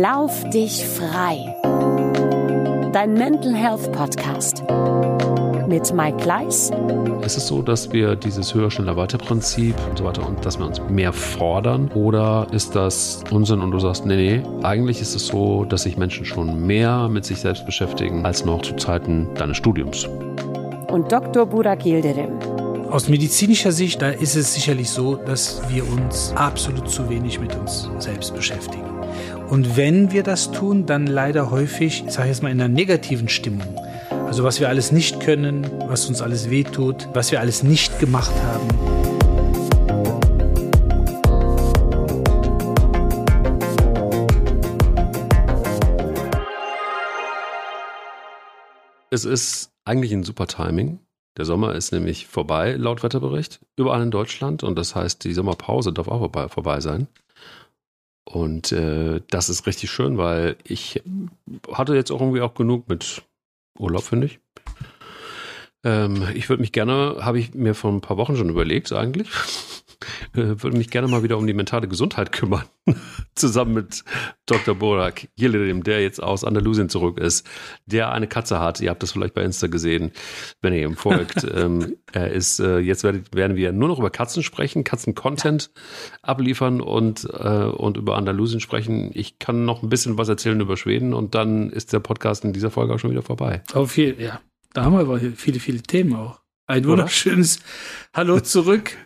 Lauf dich frei. Dein Mental Health Podcast mit Mike Gleis. Ist es so, dass wir dieses höher, schneller, weiter Prinzip und so weiter und dass wir uns mehr fordern? Oder ist das Unsinn und du sagst, nee, nee, eigentlich ist es so, dass sich Menschen schon mehr mit sich selbst beschäftigen als noch zu Zeiten deines Studiums? Und Dr. Burak Yildirim. Aus medizinischer Sicht, da ist es sicherlich so, dass wir uns absolut zu wenig mit uns selbst beschäftigen. Und wenn wir das tun, dann leider häufig, ich sage jetzt mal in einer negativen Stimmung. Also was wir alles nicht können, was uns alles wehtut, was wir alles nicht gemacht haben. Es ist eigentlich ein super Timing. Der Sommer ist nämlich vorbei, laut Wetterbericht, überall in Deutschland. Und das heißt, die Sommerpause darf auch vorbei, vorbei sein. Und äh, das ist richtig schön, weil ich hatte jetzt auch irgendwie auch genug mit Urlaub, finde ich. Ähm, ich würde mich gerne, habe ich mir vor ein paar Wochen schon überlegt eigentlich, würde mich gerne mal wieder um die mentale Gesundheit kümmern. Zusammen mit Dr. Borak Yildirim, der jetzt aus Andalusien zurück ist, der eine Katze hat. Ihr habt das vielleicht bei Insta gesehen, wenn ihr ihm folgt. ähm, er ist, äh, jetzt werdet, werden wir nur noch über Katzen sprechen, Katzen-Content abliefern und, äh, und über Andalusien sprechen. Ich kann noch ein bisschen was erzählen über Schweden und dann ist der Podcast in dieser Folge auch schon wieder vorbei. Auf jeden ja. Da haben wir aber viele, viele Themen auch. Ein wunderschönes Hallo zurück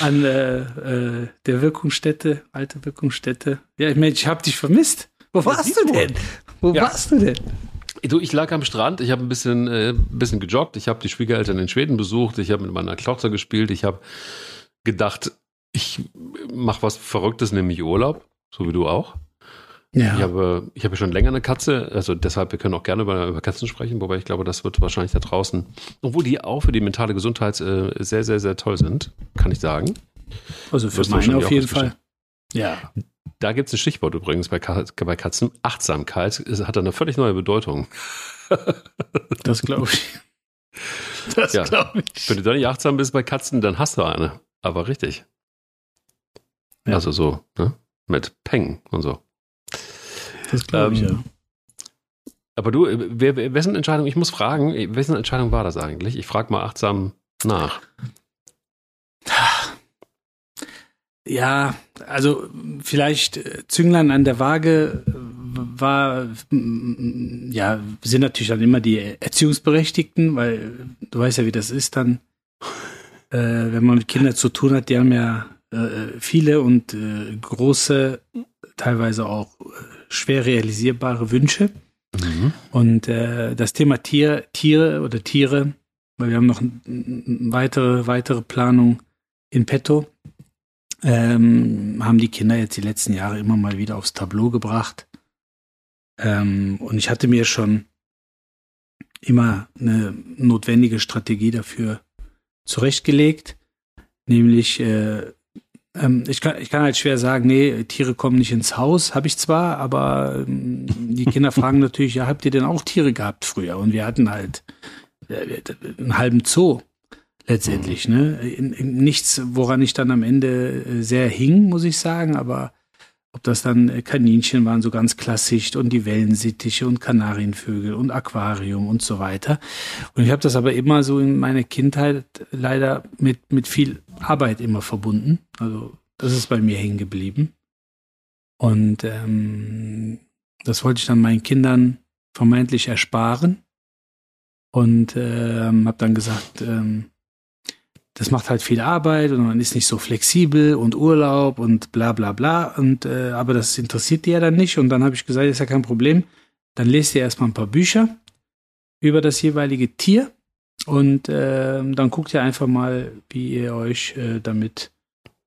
an äh, äh, der Wirkungsstätte, alte Wirkungsstätte. Ja, ich meine, ich habe dich vermisst. Wo warst du denn? Wo ja. warst du denn? Du, ich lag am Strand, ich habe ein bisschen, äh, bisschen gejoggt, ich habe die Schwiegereltern in Schweden besucht, ich habe mit meiner Tochter gespielt, ich habe gedacht, ich mache was Verrücktes, nämlich Urlaub, so wie du auch. Ja. Ich habe, ich habe schon länger eine Katze, also deshalb, wir können auch gerne über, über Katzen sprechen, wobei ich glaube, das wird wahrscheinlich da draußen, obwohl die auch für die mentale Gesundheit äh, sehr, sehr, sehr toll sind, kann ich sagen. Also für meine auf jeden Fall. Ja. Da gibt es ein Stichwort übrigens bei, bei Katzen. Achtsamkeit ist, hat eine völlig neue Bedeutung. das glaube ich. Das ja. glaube ich. Wenn du da nicht achtsam bist bei Katzen, dann hast du eine. Aber richtig. Ja. Also so, ne? Mit Peng und so. Das glaube ich, ähm, ja. Aber du, wer, wessen Entscheidung, ich muss fragen, wessen Entscheidung war das eigentlich? Ich frage mal achtsam nach. Ja, also vielleicht äh, Zünglein an der Waage äh, war, ja, sind natürlich dann immer die Erziehungsberechtigten, weil du weißt ja, wie das ist dann, äh, wenn man mit Kindern zu tun hat, die haben ja äh, viele und äh, große, teilweise auch äh, schwer realisierbare Wünsche. Mhm. Und äh, das Thema Tier, Tiere oder Tiere, weil wir haben noch weitere, weitere Planung in petto, ähm, haben die Kinder jetzt die letzten Jahre immer mal wieder aufs Tableau gebracht. Ähm, und ich hatte mir schon immer eine notwendige Strategie dafür zurechtgelegt, nämlich äh, ähm, ich, kann, ich kann halt schwer sagen, nee, Tiere kommen nicht ins Haus, habe ich zwar, aber ähm, die Kinder fragen natürlich, ja, habt ihr denn auch Tiere gehabt früher? Und wir hatten halt äh, einen halben Zoo letztendlich, ne? Nichts, woran ich dann am Ende äh, sehr hing, muss ich sagen, aber ob das dann äh, Kaninchen waren, so ganz klassisch und die Wellensittiche und Kanarienvögel und Aquarium und so weiter. Und ich habe das aber immer so in meiner Kindheit leider mit, mit viel Arbeit immer verbunden. Also das ist bei mir hängen geblieben. Und ähm, das wollte ich dann meinen Kindern vermeintlich ersparen. Und ähm, habe dann gesagt, ähm, das macht halt viel Arbeit und man ist nicht so flexibel und Urlaub und bla bla bla. Und äh, aber das interessiert die ja dann nicht. Und dann habe ich gesagt, ist ja kein Problem. Dann lest ihr erstmal ein paar Bücher über das jeweilige Tier und äh, dann guckt ihr einfach mal, wie ihr euch äh, damit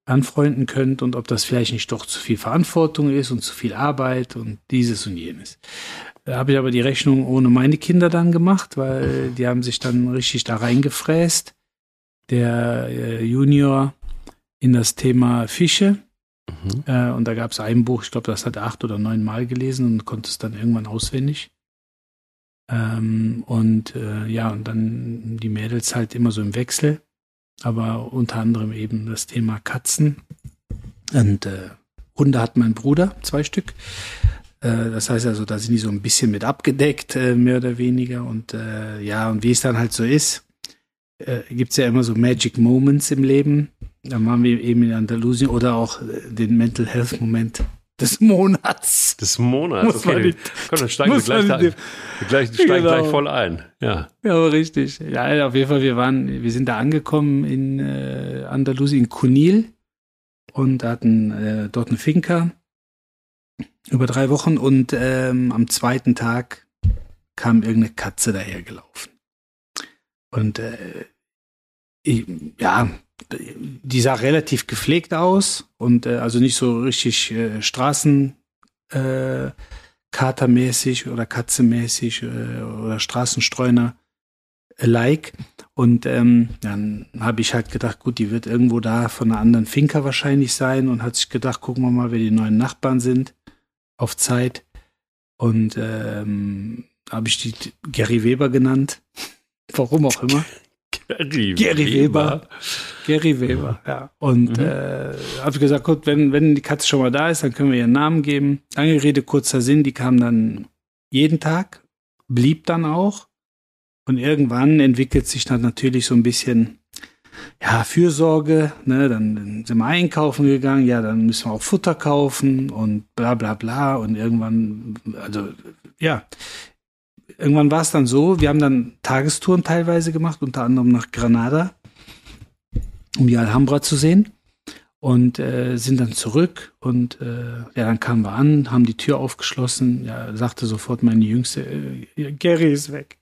anfreunden könnt und ob das vielleicht nicht doch zu viel Verantwortung ist und zu viel Arbeit und dieses und jenes. Da habe ich aber die Rechnung ohne meine Kinder dann gemacht, weil die haben sich dann richtig da reingefräst der äh, Junior in das Thema Fische. Mhm. Äh, und da gab es ein Buch, ich glaube, das hat er acht oder neun Mal gelesen und konnte es dann irgendwann auswendig. Ähm, und äh, ja, und dann die Mädels halt immer so im Wechsel, aber unter anderem eben das Thema Katzen. Und äh, Hunde hat mein Bruder, zwei Stück. Äh, das heißt also, da sind die so ein bisschen mit abgedeckt, äh, mehr oder weniger. Und äh, ja, und wie es dann halt so ist, äh, gibt es ja immer so Magic Moments im Leben. Da machen wir eben in Andalusien oder auch äh, den Mental Health Moment des Monats. Des Monats, Muss okay. nicht- Komm, dann steigen wir gleich, da, wir gleich, steigen Genau. gleich voll ein. Ja. Ja, richtig. Ja, auf jeden Fall, wir waren, wir sind da angekommen in äh, Andalusien, in Cunil und hatten äh, dort eine Finca über drei Wochen und ähm, am zweiten Tag kam irgendeine Katze dahergelaufen. Und äh, ich, ja, die sah relativ gepflegt aus und äh, also nicht so richtig äh, Straßen äh, katermäßig oder katzemäßig äh, oder Straßenstreuner like. Und ähm, dann habe ich halt gedacht, gut, die wird irgendwo da von einer anderen Finca wahrscheinlich sein und hat sich gedacht, gucken wir mal, wer die neuen Nachbarn sind auf Zeit. Und ähm, habe ich die Gary Weber genannt. Warum auch immer. Gary, Gary Weber. Gary Weber, ja. Und Mhm. äh, habe gesagt, gut, wenn, wenn die Katze schon mal da ist, dann können wir ihren Namen geben. Lange Rede, kurzer Sinn, die kam dann jeden Tag, blieb dann auch. Und irgendwann entwickelt sich dann natürlich so ein bisschen, ja, Fürsorge, ne, dann sind wir einkaufen gegangen, ja, dann müssen wir auch Futter kaufen und bla bla bla. Und irgendwann, also, ja, irgendwann war es dann so, wir haben dann Tagestouren teilweise gemacht, unter anderem nach Granada, um die Alhambra zu sehen. Und äh, sind dann zurück und äh, ja, dann kamen wir an, haben die Tür aufgeschlossen. Ja, sagte sofort meine Jüngste, äh, Gary ist weg.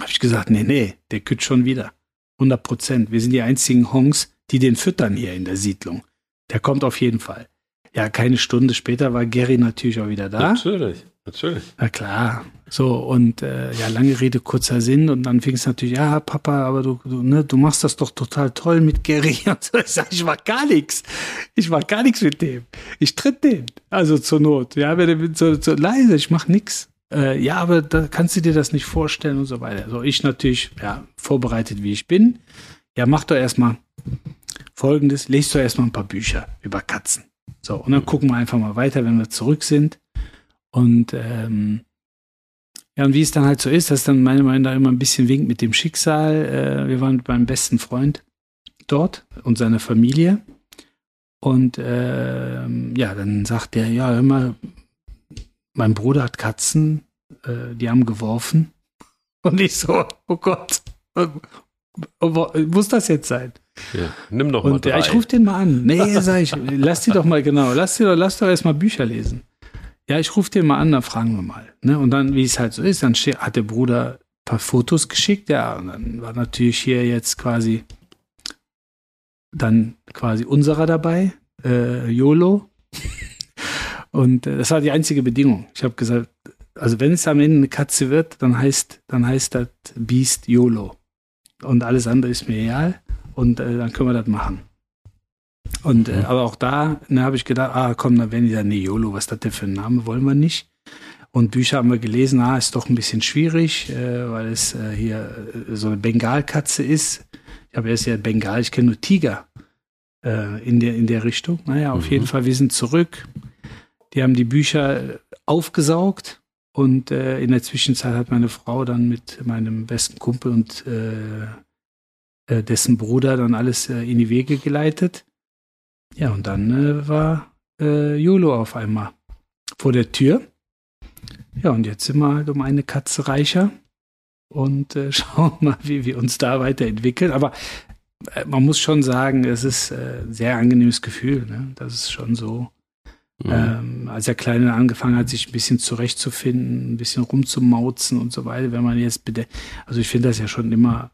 Habe ich gesagt, nee, nee, der kütt schon wieder. 100 Prozent. Wir sind die einzigen Hongs, die den füttern hier in der Siedlung. Der kommt auf jeden Fall. Ja, keine Stunde später war Gary natürlich auch wieder da. Natürlich, natürlich. Na klar. So, und äh, ja, lange Rede, kurzer Sinn. Und dann fing es natürlich, ja, Papa, aber du, du, ne, du machst das doch total toll mit Gary. Und so, ich sag, ich mach gar nichts. Ich mach gar nichts mit dem. Ich tritt den. Also zur Not. Ja, wenn der so, so leise, ich mach nix. Äh, ja, aber da kannst du dir das nicht vorstellen und so weiter. So, ich natürlich, ja, vorbereitet wie ich bin. Ja, mach doch erstmal folgendes, lest doch erstmal ein paar Bücher über Katzen. So, und dann gucken wir einfach mal weiter, wenn wir zurück sind. Und ähm, ja, und wie es dann halt so ist, dass dann meine Meinung nach immer ein bisschen winkt mit dem Schicksal. Äh, wir waren mit meinem besten Freund dort und seiner Familie. Und ähm, ja, dann sagt der, ja, hör mal, mein Bruder hat Katzen, äh, die haben geworfen. Und ich so, oh Gott, muss das jetzt sein? Ja. Nimm doch mal Und drei. ja, ich rufe den mal an. Nee, sag ich, lass die doch mal, genau, lass, die doch, lass doch erstmal Bücher lesen. Ja, ich rufe den mal an, dann fragen wir mal. Ne? Und dann, wie es halt so ist, dann hat der Bruder ein paar Fotos geschickt, ja, und dann war natürlich hier jetzt quasi dann quasi unserer dabei, äh, YOLO. Und äh, das war die einzige Bedingung. Ich habe gesagt, also wenn es am Ende eine Katze wird, dann heißt, dann heißt das Beast YOLO. Und alles andere ist mir egal und äh, dann können wir das machen. Und äh, aber auch da ne, habe ich gedacht, ah komm, dann werden die sagen, nee, YOLO, was ist das denn für ein Name, wollen wir nicht. Und Bücher haben wir gelesen, ah, ist doch ein bisschen schwierig, äh, weil es äh, hier äh, so eine Bengalkatze ist. Ich habe erst ja Bengal, ich kenne nur Tiger äh, in, der, in der Richtung. Naja, auf Mhm. jeden Fall, wir sind zurück. Die haben die Bücher äh, aufgesaugt und in der Zwischenzeit hat meine Frau dann mit meinem besten Kumpel und dessen Bruder dann alles in die Wege geleitet. Ja, und dann äh, war äh, Jolo auf einmal vor der Tür. Ja, und jetzt sind wir halt um eine Katze reicher und äh, schauen mal, wie wir uns da weiterentwickeln. Aber äh, man muss schon sagen, es ist äh, ein sehr angenehmes Gefühl. Ne? Das ist schon so. Mhm. Ähm, als der Kleine angefangen hat, sich ein bisschen zurechtzufinden, ein bisschen rumzumauzen und so weiter, wenn man jetzt bitte, also ich finde das ja schon immer,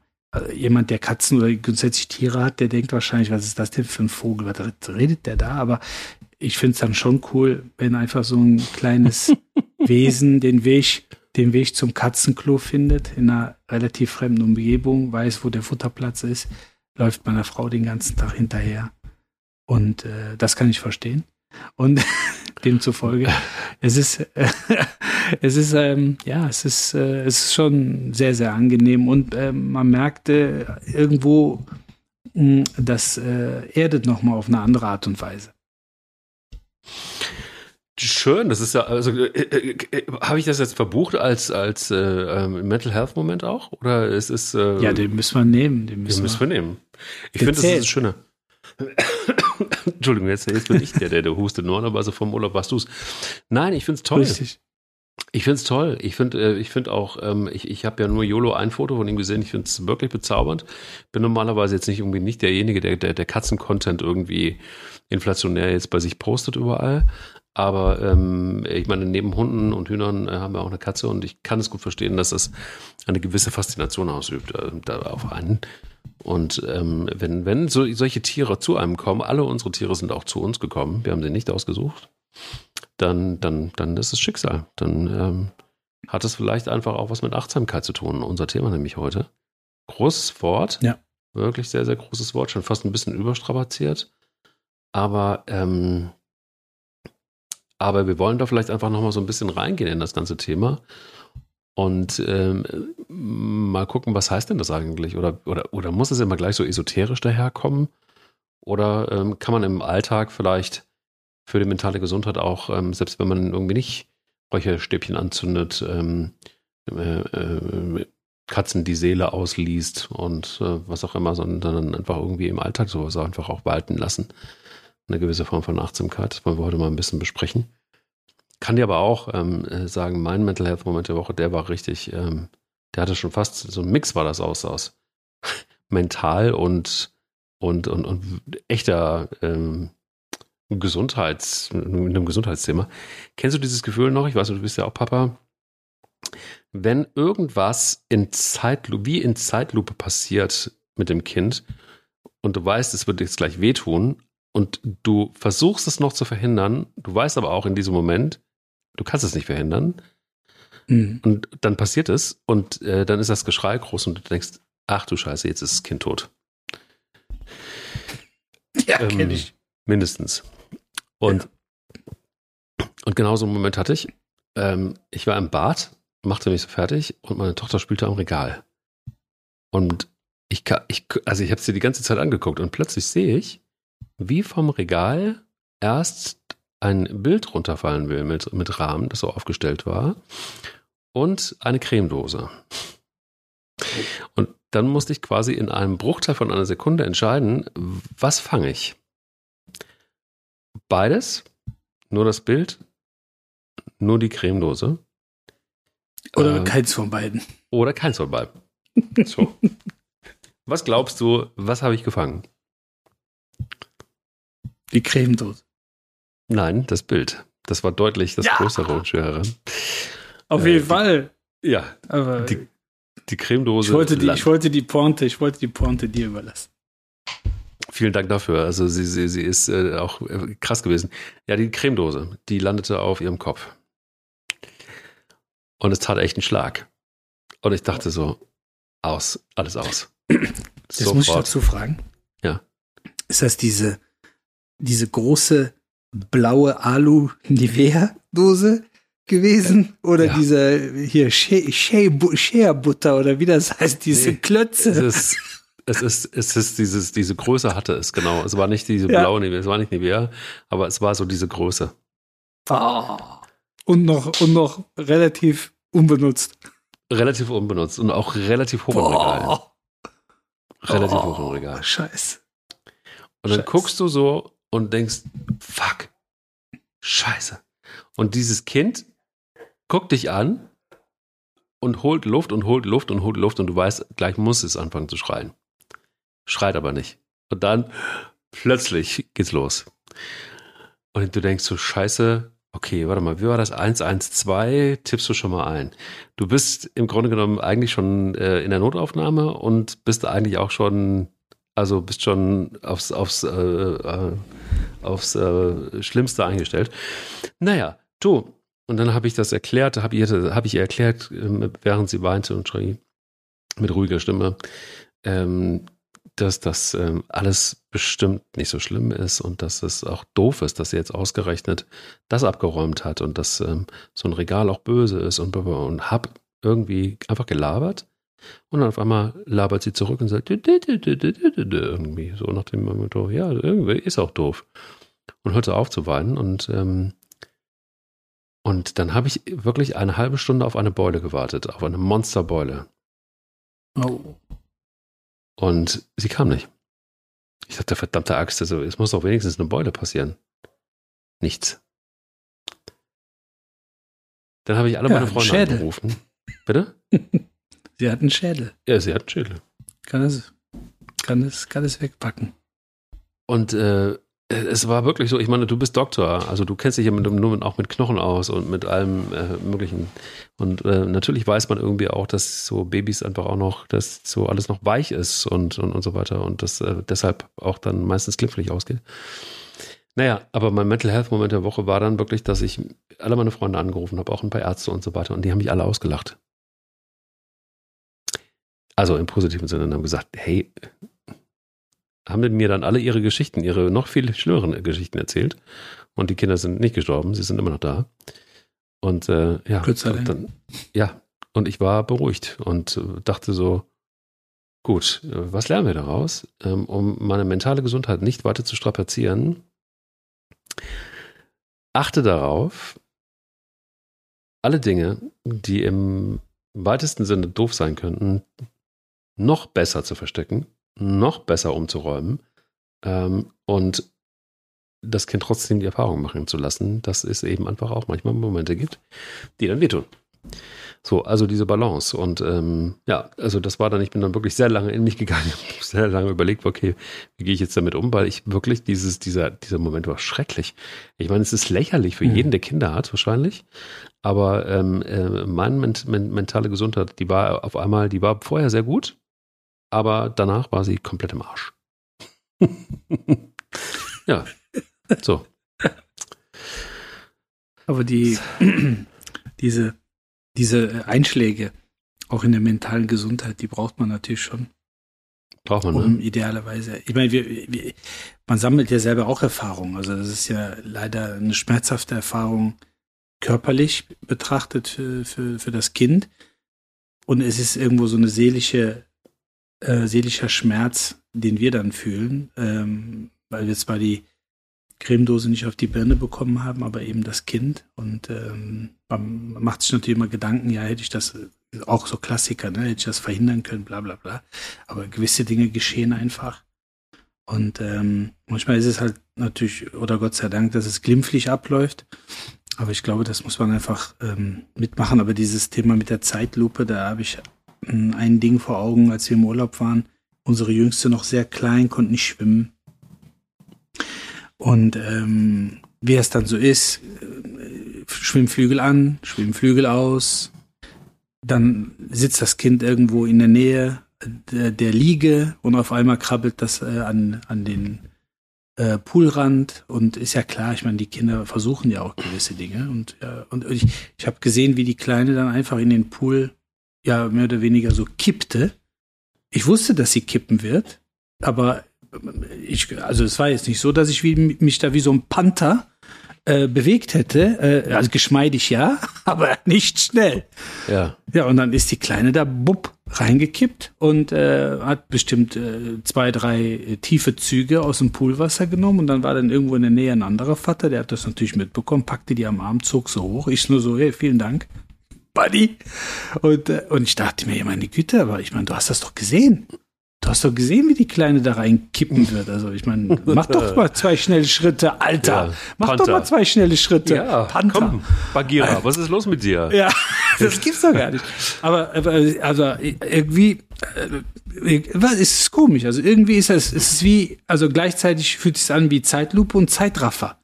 jemand, der Katzen oder grundsätzlich Tiere hat, der denkt wahrscheinlich, was ist das denn für ein Vogel, was redet der da? Aber ich finde es dann schon cool, wenn einfach so ein kleines Wesen den Weg, den Weg zum Katzenklo findet, in einer relativ fremden Umgebung, weiß, wo der Futterplatz ist, läuft meiner Frau den ganzen Tag hinterher. Und äh, das kann ich verstehen. Und demzufolge, es ist, äh, es ist, ähm, ja, es ist, äh, es ist schon sehr, sehr angenehm und ähm, man merkte irgendwo, mh, das äh, erdet nochmal auf eine andere Art und Weise. Schön, das ist ja, also äh, äh, äh, habe ich das jetzt verbucht als, als äh, ähm, Mental Health Moment auch? Oder ist es. Äh, ja, den müssen wir nehmen. Den müssen, den müssen wir, wir nehmen. Ich finde, das ist schöner. Entschuldigung, jetzt, jetzt bin ich der, der, der hustet. Normalerweise vom Urlaub warst du es. Nein, ich finde es toll. Richtig. Ich finde es toll. Ich finde äh, ich find auch, ähm, ich, ich habe ja nur YOLO ein Foto von ihm gesehen. Ich finde es wirklich bezaubernd. Bin normalerweise jetzt nicht irgendwie nicht derjenige, der, der, der Katzen-Content irgendwie inflationär jetzt bei sich postet überall. Aber ähm, ich meine, neben Hunden und Hühnern äh, haben wir auch eine Katze und ich kann es gut verstehen, dass das eine gewisse Faszination ausübt äh, da auf einen. Und ähm, wenn, wenn so, solche Tiere zu einem kommen, alle unsere Tiere sind auch zu uns gekommen, wir haben sie nicht ausgesucht, dann, dann, dann ist es Schicksal. Dann ähm, hat es vielleicht einfach auch was mit Achtsamkeit zu tun. Unser Thema nämlich heute. Großes Wort. Ja. Wirklich sehr, sehr großes Wort, schon fast ein bisschen überstrapaziert. Aber ähm, aber wir wollen da vielleicht einfach nochmal so ein bisschen reingehen in das ganze Thema und ähm, mal gucken, was heißt denn das eigentlich? Oder, oder, oder muss es immer gleich so esoterisch daherkommen? Oder ähm, kann man im Alltag vielleicht für die mentale Gesundheit auch, ähm, selbst wenn man irgendwie nicht Räucherstäbchen anzündet, ähm, äh, äh, Katzen die Seele ausliest und äh, was auch immer, sondern dann einfach irgendwie im Alltag sowas einfach auch walten lassen eine gewisse Form von Achtsamkeit. Das wollen wir heute mal ein bisschen besprechen. Kann dir aber auch ähm, äh, sagen, mein Mental Health Moment der Woche, der war richtig, ähm, der hatte schon fast, so ein Mix war das aus, aus mental und, und, und, und echter ähm, Gesundheits, einem Gesundheitsthema. Kennst du dieses Gefühl noch? Ich weiß, du bist ja auch Papa. Wenn irgendwas in Zeitlupe, wie in Zeitlupe passiert mit dem Kind und du weißt, es wird jetzt gleich wehtun, und du versuchst es noch zu verhindern, du weißt aber auch in diesem Moment, du kannst es nicht verhindern. Mhm. Und dann passiert es und äh, dann ist das Geschrei groß und du denkst, ach du Scheiße, jetzt ist das Kind tot. Ja, ähm, kenne ich. Mindestens. Und, ja. und genau so einen Moment hatte ich. Ähm, ich war im Bad, machte mich so fertig und meine Tochter spielte am Regal. Und ich, ich also ich habe sie die ganze Zeit angeguckt und plötzlich sehe ich, wie vom Regal erst ein Bild runterfallen will mit, mit Rahmen, das so aufgestellt war, und eine Cremedose. Und dann musste ich quasi in einem Bruchteil von einer Sekunde entscheiden, was fange ich? Beides? Nur das Bild? Nur die Cremedose? Oder äh, keins von beiden. Oder keins von beiden. So. was glaubst du, was habe ich gefangen? Die Cremedose. Nein, das Bild. Das war deutlich das ja. größere und schwerere. Auf äh, jeden Fall. Ja. Aber die, die Cremedose. Ich wollte die, ich wollte die Pointe, ich wollte die Pointe dir überlassen. Vielen Dank dafür. Also sie, sie, sie ist äh, auch äh, krass gewesen. Ja, die Cremedose, die landete auf ihrem Kopf. Und es tat echt einen Schlag. Und ich dachte so, aus, alles aus. Das Sofort. muss ich dazu fragen. Ja. Ist das diese diese große blaue Alu-Nivea-Dose gewesen? Oder ja. diese hier Shea-Butter oder wie das heißt, diese nee, Klötze? Es ist, es ist, es ist dieses, diese Größe hatte es, genau. Es war nicht diese blaue Nivea, es war nicht Nivea, aber es war so diese Größe. Oh. Und noch, und noch relativ unbenutzt. Relativ unbenutzt und auch relativ hoch im Regal. Relativ oh, hoch im Regal. Scheiße. Und dann Scheiße. guckst du so und denkst, fuck, scheiße. Und dieses Kind guckt dich an und holt Luft und holt Luft und holt Luft und du weißt, gleich muss es anfangen zu schreien. Schreit aber nicht. Und dann plötzlich geht's los. Und du denkst so, scheiße, okay, warte mal, wie war das? 112, tippst du schon mal ein. Du bist im Grunde genommen eigentlich schon äh, in der Notaufnahme und bist eigentlich auch schon also bist schon aufs, aufs, äh, äh, aufs äh, Schlimmste eingestellt. Naja, du. Und dann habe ich das erklärt, habe ich, hab ich ihr erklärt, ähm, während sie weinte und schrie, mit ruhiger Stimme, ähm, dass das ähm, alles bestimmt nicht so schlimm ist und dass es auch doof ist, dass sie jetzt ausgerechnet das abgeräumt hat und dass ähm, so ein Regal auch böse ist und, und hab irgendwie einfach gelabert und dann auf einmal labert sie zurück und sagt, irgendwie, so nach dem Motto, ja, irgendwie ist auch doof. Und hörte auf zu weinen und ähm, Und dann habe ich wirklich eine halbe Stunde auf eine Beule gewartet, auf eine Monsterbeule. Oh. Und sie kam nicht. Ich dachte, verdammte Axt, also es muss doch wenigstens eine Beule passieren. Nichts. Dann habe ich alle Ja, meine ein Freunde Schädel. angerufen. Bitte? Sie hat einen Schädel. Ja, sie hat einen Schädel. Kann es, kann es, kann es wegpacken. Und äh, es war wirklich so, ich meine, du bist Doktor, also du kennst dich ja mit, nur auch mit Knochen aus und mit allem äh, möglichen. Und äh, natürlich weiß man irgendwie auch, dass so Babys einfach auch noch, dass so alles noch weich ist und, und, und so weiter und das äh, deshalb auch dann meistens glimpflich ausgeht. Naja, aber mein Mental Health Moment der Woche war dann wirklich, dass ich alle meine Freunde angerufen habe, auch ein paar Ärzte und so weiter und die haben mich alle ausgelacht. Also im positiven Sinne und haben gesagt, hey, haben mir dann alle ihre Geschichten, ihre noch viel schlimmeren Geschichten erzählt. Und die Kinder sind nicht gestorben, sie sind immer noch da. Und äh, ja, Dank. dann, ja, und ich war beruhigt und äh, dachte so, gut, äh, was lernen wir daraus? Ähm, um meine mentale Gesundheit nicht weiter zu strapazieren, achte darauf, alle Dinge, die im weitesten Sinne doof sein könnten, noch besser zu verstecken, noch besser umzuräumen ähm, und das Kind trotzdem die Erfahrung machen zu lassen, dass es eben einfach auch manchmal Momente gibt, die dann wehtun. So, also diese Balance. Und ähm, ja, also das war dann, ich bin dann wirklich sehr lange in mich gegangen, sehr lange überlegt, okay, wie gehe ich jetzt damit um, weil ich wirklich dieses, dieser, dieser Moment war schrecklich. Ich meine, es ist lächerlich für Mhm. jeden, der Kinder hat, wahrscheinlich. Aber ähm, äh, meine ment men mentale Gesundheit, die war auf einmal, die war vorher sehr gut, aber danach war sie komplett im Arsch. ja, so. Aber die, diese, diese Einschläge, auch in der mentalen Gesundheit, die braucht man natürlich schon, Braucht man, um ne? idealerweise. Ich meine, wir, wir, man sammelt ja selber auch Erfahrungen. Also das ist ja leider eine schmerzhafte Erfahrung körperlich betrachtet für, für, für das Kind. Und es ist irgendwo so eine seelische, äh, seelischer Schmerz, den wir dann fühlen, ähm, weil wir zwar die Cremedose nicht auf die Birne bekommen haben, aber eben das Kind. Und ähm, man macht sich natürlich immer Gedanken, ja, hätte ich das, auch so Klassiker, ne, hätte ich das verhindern können, bla bla bla. Aber gewisse Dinge geschehen einfach. Und ähm, manchmal ist es halt natürlich, oder Gott sei Dank, dass es glimpflich abläuft. Aber ich glaube, das muss man einfach ähm, mitmachen. Aber dieses Thema mit der Zeitlupe, da habe ich ein Ding vor Augen, als wir im Urlaub waren. Unsere Jüngste noch sehr klein, konnte nicht schwimmen. Und ähm, wie es dann so ist, äh, Schwimmflügel an, Schwimmflügel aus. Dann sitzt das Kind irgendwo in der Nähe der, der Liege und auf einmal krabbelt das äh, an, an den äh, Poolrand und ist ja klar, ich meine, die Kinder versuchen ja auch gewisse Dinge und, ja, und ich, ich habe gesehen, wie die Kleine dann einfach in den Pool ja mehr oder weniger so kippte. Ich wusste, dass sie kippen wird, aber ich, also es war jetzt nicht so, dass ich wie, mich da wie so ein Panther äh, bewegt hätte. Äh, also geschmeidig ja, aber nicht schnell. Ja. Ja, und dann ist die Kleine da bupp reingekippt und äh, hat bestimmt äh, zwei, drei äh, tiefe Züge aus dem Poolwasser genommen und dann war dann irgendwo in der Nähe ein anderer Vater, der hat das natürlich mitbekommen, packte die am Arm, zog so hoch. Ich nur so, hey, vielen Dank, Buddy. Und, äh, und ich dachte mir, meine Güte, aber ich meine, du hast das doch gesehen. Du hast doch gesehen, wie die Kleine da reinkippen wird. Also ich meine, mach doch mal zwei schnelle Schritte, Alter. Ja, mach Panther. doch mal zwei schnelle Schritte. Ja, Panther. komm, Bagheera, was ist los mit dir? Ja, das gibt's doch gar nicht. Aber, aber also irgendwie, äh, was ist es komisch? Also irgendwie ist es, es ist wie, also gleichzeitig fühlt es sich an wie Zeitlupe und Zeitraffer.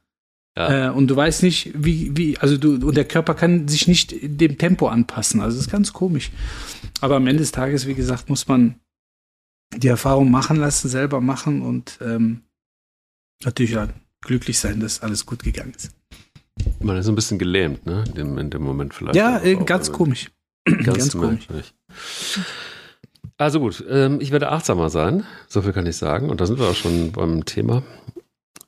Ja. Äh, und du weißt nicht, wie, wie, also du, und der Körper kann sich nicht dem Tempo anpassen. Also das ist ganz komisch. Aber am Ende des Tages, wie gesagt, muss man die Erfahrung machen lassen, selber machen und ähm, natürlich ja, glücklich sein, dass alles gut gegangen ist. Man ist ein bisschen gelähmt, ne? In dem, in dem Moment vielleicht. Ja, auch, äh, auch, ganz wenn man- komisch. Ganz, Ganz komisch. merkwürdig. Also gut, ähm, ich werde achtsamer sein, so viel kann ich sagen. Und da sind wir auch schon beim Thema.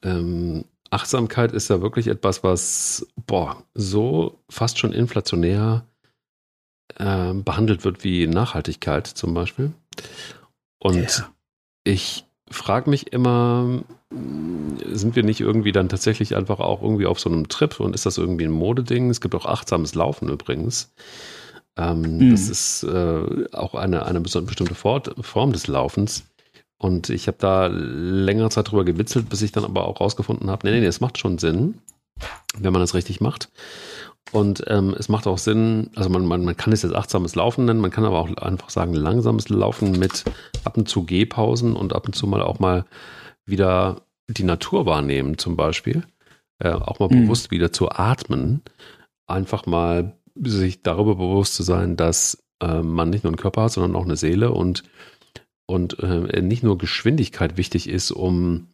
Ähm, Achtsamkeit ist ja wirklich etwas, was boah, so fast schon inflationär ähm, behandelt wird wie Nachhaltigkeit zum Beispiel. Und Ja. ich frage mich immer, sind wir nicht irgendwie dann tatsächlich einfach auch irgendwie auf so einem Trip und ist das irgendwie ein Modeding? Es gibt auch achtsames Laufen übrigens. Ähm, hm. Das ist äh, auch eine, eine bestimmte Form des Laufens. Und ich habe da längere Zeit drüber gewitzelt, bis ich dann aber auch rausgefunden habe, nee, nee, nee, es macht schon Sinn, wenn man das richtig macht. Und ähm, es macht auch Sinn, also man, man, man kann es jetzt achtsames Laufen nennen, man kann aber auch einfach sagen langsames Laufen mit ab und zu Gehpausen und ab und zu mal auch mal wieder die Natur wahrnehmen zum Beispiel. Äh, auch mal mhm. bewusst wieder zu atmen. Einfach mal sich darüber bewusst zu sein, dass äh, man nicht nur einen Körper hat, sondern auch eine Seele und, und äh, nicht nur Geschwindigkeit wichtig ist, um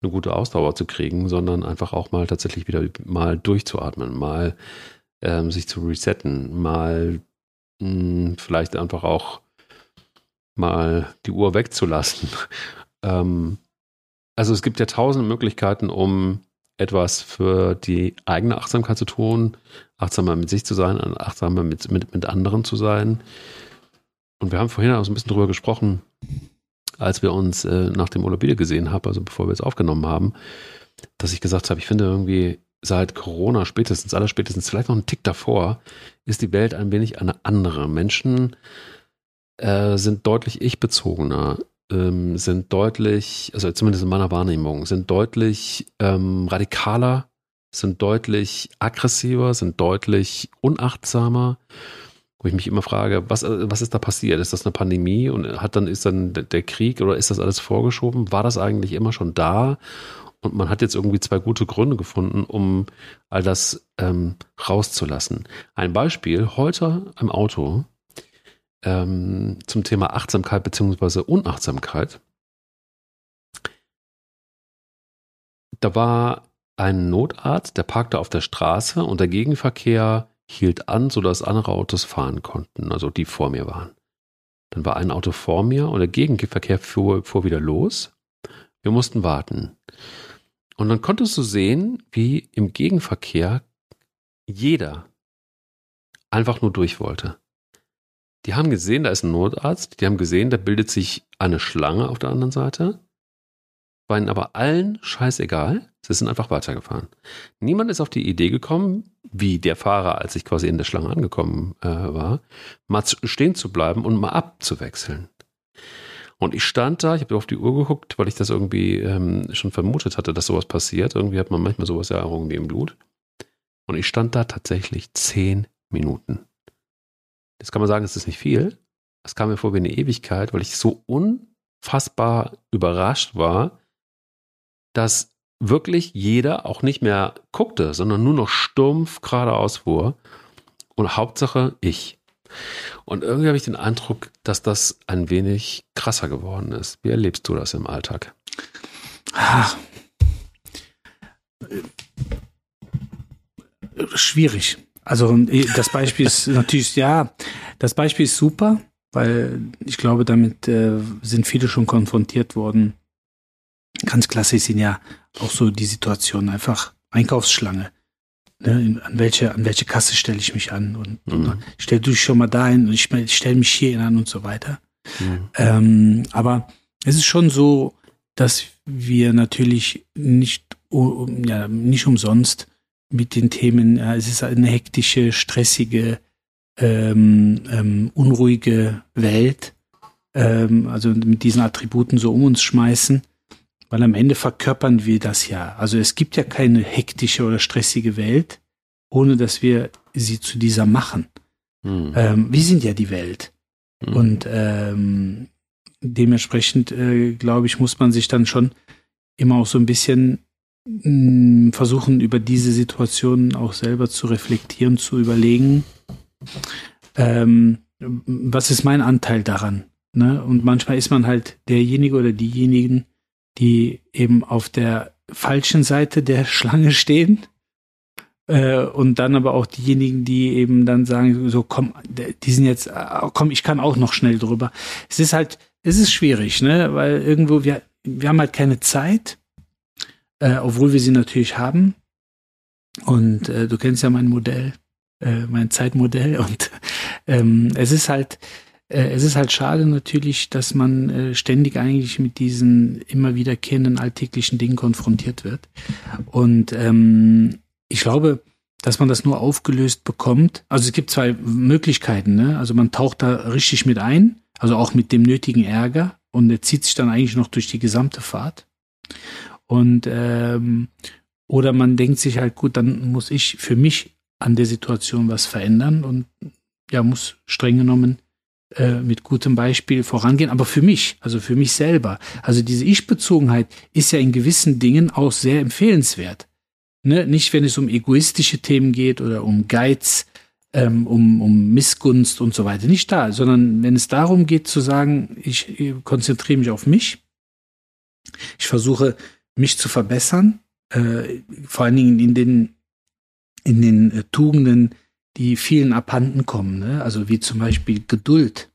eine gute Ausdauer zu kriegen, sondern einfach auch mal tatsächlich wieder mal durchzuatmen, mal ähm, sich zu resetten, mal mh, hm, vielleicht einfach auch mal die Uhr wegzulassen. ähm, also es gibt ja tausende Möglichkeiten, um etwas für die eigene Achtsamkeit zu tun, achtsamer mit sich zu sein, achtsamer mit, mit, mit anderen zu sein. Und wir haben vorhin auch so ein bisschen drüber gesprochen, als wir uns äh, nach dem Urlaub wieder gesehen haben, also bevor wir es aufgenommen haben, dass ich gesagt habe, ich finde irgendwie seit Corona spätestens, aller spätestens, vielleicht noch einen Tick davor, ist die Welt ein wenig eine andere. Menschen äh, sind deutlich ich-bezogener, ähm, sind deutlich, also zumindest in meiner Wahrnehmung, sind deutlich ähm, radikaler, sind deutlich aggressiver, sind deutlich unachtsamer wo ich mich immer frage, was, was ist da passiert? Ist das eine Pandemie und hat dann, ist dann der Krieg oder ist das alles vorgeschoben? War das eigentlich immer schon da? Und man hat jetzt irgendwie zwei gute Gründe gefunden, um all das ähm, rauszulassen. Ein Beispiel, heute im Auto ähm, zum Thema Achtsamkeit beziehungsweise Unachtsamkeit. Da war ein Notarzt, der parkte auf der Straße und der Gegenverkehr hielt an, sodass andere Autos fahren konnten, also die vor mir waren. Dann war ein Auto vor mir und der Gegenverkehr fuhr, fuhr wieder los. Wir mussten warten. Und dann konntest du sehen, wie im Gegenverkehr jeder einfach nur durch wollte. Die haben gesehen, da ist ein Notarzt, die haben gesehen, da bildet sich eine Schlange auf der anderen Seite. War ihnen aber allen scheißegal. Sie sind einfach weitergefahren. Niemand ist auf die Idee gekommen, wie der Fahrer, als ich quasi in der Schlange angekommen äh, war, mal stehen zu bleiben und mal abzuwechseln. Und ich stand da, ich habe auf die Uhr geguckt, weil ich das irgendwie ähm, schon vermutet hatte, dass sowas passiert. Irgendwie hat man manchmal sowas ja irgendwie im Blut. Und ich stand da tatsächlich zehn Minuten. Jetzt kann man sagen, es ist nicht viel. Es kam mir vor wie eine Ewigkeit, weil ich so unfassbar überrascht war, dass wirklich jeder auch nicht mehr guckte, sondern nur noch stumpf geradeaus fuhr. Und Hauptsache ich. Und irgendwie habe ich den Eindruck, dass das ein wenig krasser geworden ist. Wie erlebst du das im Alltag? Ach. Schwierig. Also das Beispiel ist natürlich, ja, das Beispiel ist super, weil ich glaube, damit äh, sind viele schon konfrontiert worden, Ganz klassisch sind ja auch so die Situation einfach Einkaufsschlange. Ne, an welche, an welche Kasse stelle ich mich an und, mhm. und stell du dich schon mal dahin und ich, ich stelle mich hier an und so weiter. Mhm. Ähm, aber es ist schon so, dass wir natürlich nicht, ja, nicht umsonst mit den Themen, ja, es ist eine hektische, stressige, ähm, ähm, unruhige Welt, ähm, also mit diesen Attributen so um uns schmeißen. Weil am Ende verkörpern wir das ja. Also es gibt ja keine hektische oder stressige Welt, ohne dass wir sie zu dieser machen. Hm. Ähm, wir sind ja die Welt. Hm. Und ähm, dementsprechend, äh, glaube ich, muss man sich dann schon immer auch so ein bisschen mh, hm, versuchen, über diese Situation auch selber zu reflektieren, zu überlegen, ähm, was ist mein Anteil daran? Ne? Und manchmal ist man halt derjenige oder diejenigen, die eben auf der falschen Seite der Schlange stehen. Äh, und dann aber auch diejenigen, die eben dann sagen, so komm, die sind jetzt, äh, komm, ich kann auch noch schnell drüber. Es ist halt, es ist schwierig, ne? Weil irgendwo, wir, wir haben halt keine Zeit, äh, obwohl wir sie natürlich haben. Und äh, du kennst ja mein Modell, äh, mein Zeitmodell. Und ähm, es ist halt, es ist halt schade natürlich, dass man äh, ständig eigentlich mit diesen immer wiederkehrenden alltäglichen Dingen konfrontiert wird. Und ähm, ich glaube, dass man das nur aufgelöst bekommt. Also es gibt zwei Möglichkeiten. Ne? Also man taucht da richtig mit ein, also auch mit dem nötigen Ärger und er zieht sich dann eigentlich noch durch die gesamte Fahrt. Und ähm, oder man denkt sich halt, gut, dann muss ich für mich an der Situation was verändern und ja, muss streng genommen äh, mit gutem Beispiel vorangehen, aber für mich, also für mich selber. Also diese Ich-Bezogenheit ist ja in gewissen Dingen auch sehr empfehlenswert. Ne? Nicht, wenn es um egoistische Themen geht oder um Geiz, ähm, um, um Missgunst und so weiter. Nicht da, sondern wenn es darum geht zu sagen, ich, ich konzentriere mich auf mich, ich versuche mich zu verbessern, äh, vor allen Dingen in den, in den äh, Tugenden, die vielen abhanden kommen, ne? also wie zum Beispiel Geduld.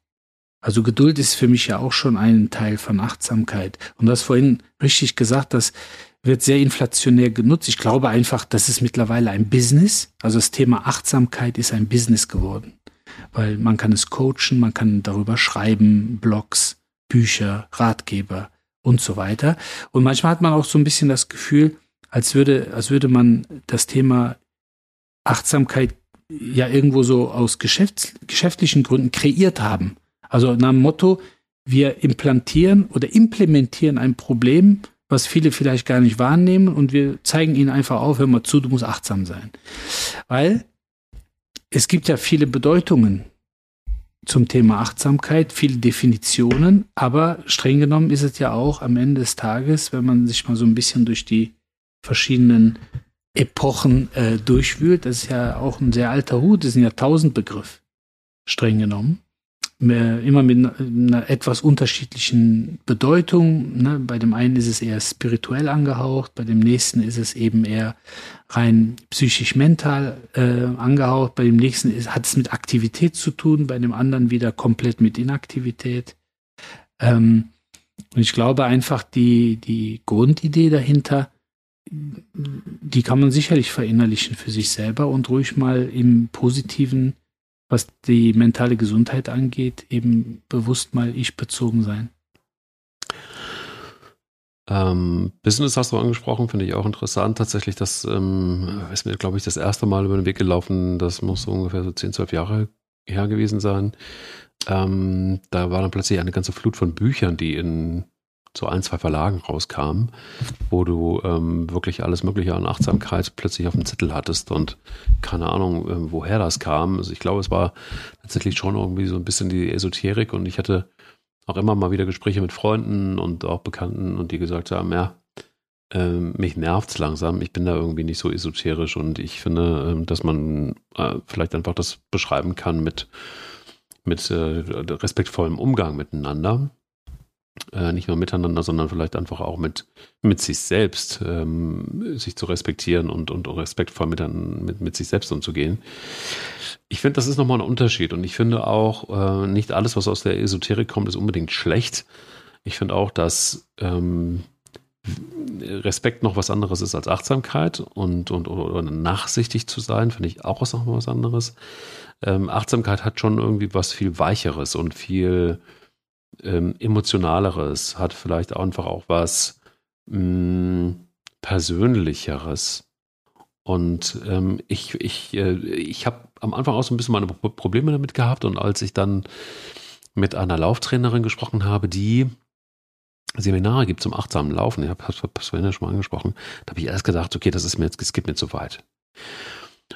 Also Geduld ist für mich ja auch schon ein Teil von Achtsamkeit. Und du hast vorhin richtig gesagt, das wird sehr inflationär genutzt. Ich glaube einfach, das ist mittlerweile ein Business. Also das Thema Achtsamkeit ist ein Business geworden. Weil man kann es coachen, man kann darüber schreiben, Blogs, Bücher, Ratgeber und so weiter. Und manchmal hat man auch so ein bisschen das Gefühl, als würde, als würde man das Thema Achtsamkeit ja irgendwo so aus geschäfts geschäftlichen Gründen kreiert haben. Also nach dem Motto, wir implantieren oder implementieren ein Problem, was viele vielleicht gar nicht wahrnehmen und wir zeigen ihnen einfach auf, hör mal zu, du musst achtsam sein. Weil es gibt ja viele Bedeutungen zum Thema Achtsamkeit, viele Definitionen, aber streng genommen ist es ja auch am Ende des Tages, wenn man sich mal so ein bisschen durch die verschiedenen Epochen äh, durchwühlt. Das ist ja auch ein sehr alter Hut, das ist ein Jahrtausendbegriff, streng genommen. Immer mit einer etwas unterschiedlichen Bedeutung. Ne? Bei dem einen ist es eher spirituell angehaucht, bei dem nächsten ist es eben eher rein psychisch-mental äh, angehaucht, bei dem nächsten ist, hat es mit Aktivität zu tun, bei dem anderen wieder komplett mit Inaktivität. Ähm, und ich glaube einfach, die, die Grundidee dahinter die kann man sicherlich verinnerlichen für sich selber und ruhig mal im Positiven, was die mentale Gesundheit angeht, eben bewusst mal ich bezogen sein. Ähm, Business hast du angesprochen, finde ich auch interessant. Tatsächlich, das ähm, ist mir, glaube ich, das erste Mal über den Weg gelaufen. Das muss so ungefähr so 10, 12 Jahre her gewesen sein. Ähm, da war dann plötzlich eine ganze Flut von Büchern, die in so ein, zwei Verlagen rauskamen, wo du ähm, wirklich alles Mögliche an Achtsamkeit plötzlich auf dem Zettel hattest und keine Ahnung, äh, woher das kam. Also ich glaube, es war tatsächlich schon irgendwie so ein bisschen die Esoterik und ich hatte auch immer mal wieder Gespräche mit Freunden und auch Bekannten und die gesagt haben, ja, ähm, mich nervt's langsam. Ich bin da irgendwie nicht so esoterisch und ich finde, ähm, dass man äh, vielleicht einfach das beschreiben kann mit, mit äh, respektvollem Umgang miteinander äh, nicht nur miteinander, sondern vielleicht einfach auch mit, mit sich selbst, ähm, sich zu respektieren und, und respektvoll mit, mit, mit sich selbst umzugehen. Ich finde, das ist nochmal ein Unterschied und ich finde auch, äh, nicht alles, was aus der Esoterik kommt, ist unbedingt schlecht. Ich finde auch, dass ähm, Respekt noch was anderes ist als Achtsamkeit und, und oder, nachsichtig zu sein, finde ich auch was noch was anderes. Ähm, Achtsamkeit hat schon irgendwie was viel Weicheres und viel ähm, emotionaleres, hat vielleicht einfach auch was mh, mm, persönlicheres. Und ähm, ich, ich, äh, ich habe am Anfang auch so ein bisschen meine Probleme damit gehabt. Und als ich dann mit einer Lauftrainerin gesprochen habe, die Seminare gibt zum achtsamen Laufen, ich habe das vorhin ja schon mal angesprochen, da habe ich erst gedacht, okay, das ist mir jetzt, es geht mir zu weit.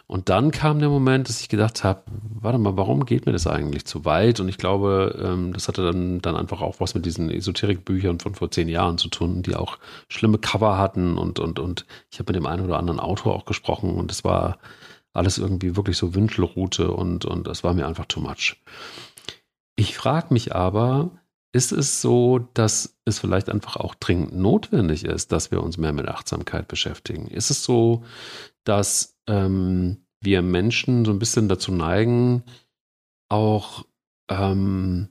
Und dann kam der Moment, dass ich gedacht habe, warte mal, warum geht mir das eigentlich zu weit? Und ich glaube, ähm, das hatte dann, dann einfach auch was mit diesen Esoterikbüchern von vor zehn Jahren zu tun, die auch schlimme Cover hatten und, und, und ich habe mit dem einen oder anderen Autor auch gesprochen und es war alles irgendwie wirklich so Wünschelroute und, und das war mir einfach too much. Ich frage mich aber, ist es so, dass es vielleicht einfach auch dringend notwendig ist, dass wir uns mehr mit Achtsamkeit beschäftigen? Ist es so, dass ähm, wir Menschen so ein bisschen dazu neigen, auch ähm,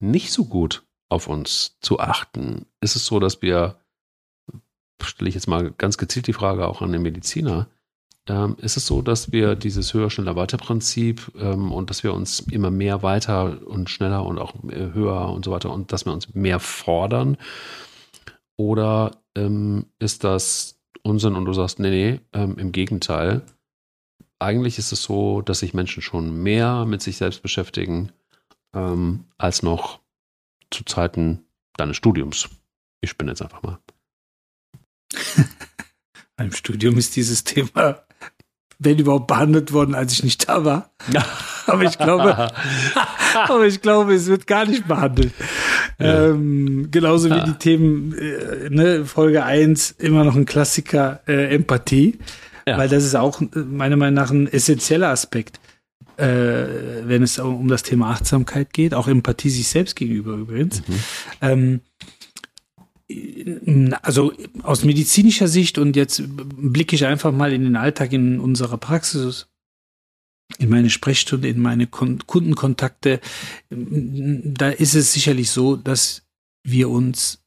nicht so gut auf uns zu achten? Ist es so, dass wir, stelle ich jetzt mal ganz gezielt die Frage auch an den Mediziner, ähm, ist es so, dass wir dieses höher, schneller, weiter Prinzip ähm, und dass wir uns immer mehr weiter und schneller und auch äh, höher und so weiter und dass wir uns mehr fordern? Oder ähm, ist das Unsinn und du sagst, nee, nee, ähm, im Gegenteil. Eigentlich ist es so, dass sich Menschen schon mehr mit sich selbst beschäftigen ähm, als noch zu Zeiten deines Studiums. Ich spinne jetzt einfach mal. Im Studium ist dieses Thema, wenn überhaupt, behandelt worden, als ich nicht da war. aber ich glaube, aber ich glaube, es wird gar nicht behandelt. Ja. Ähm, genauso wie die Themen, äh, ne, Folge 1, immer noch ein Klassiker, äh, Empathie. Ja. Weil das ist auch äh, meiner Meinung nach ein essentieller Aspekt, äh, wenn es um das Thema Achtsamkeit geht, auch Empathie sich selbst gegenüber übrigens. Mhm. Ähm, also aus medizinischer Sicht und jetzt blicke ich einfach mal in den Alltag in unserer Praxis, in meine Sprechstunde, in meine Kundenkontakte, da ist es sicherlich so, dass wir uns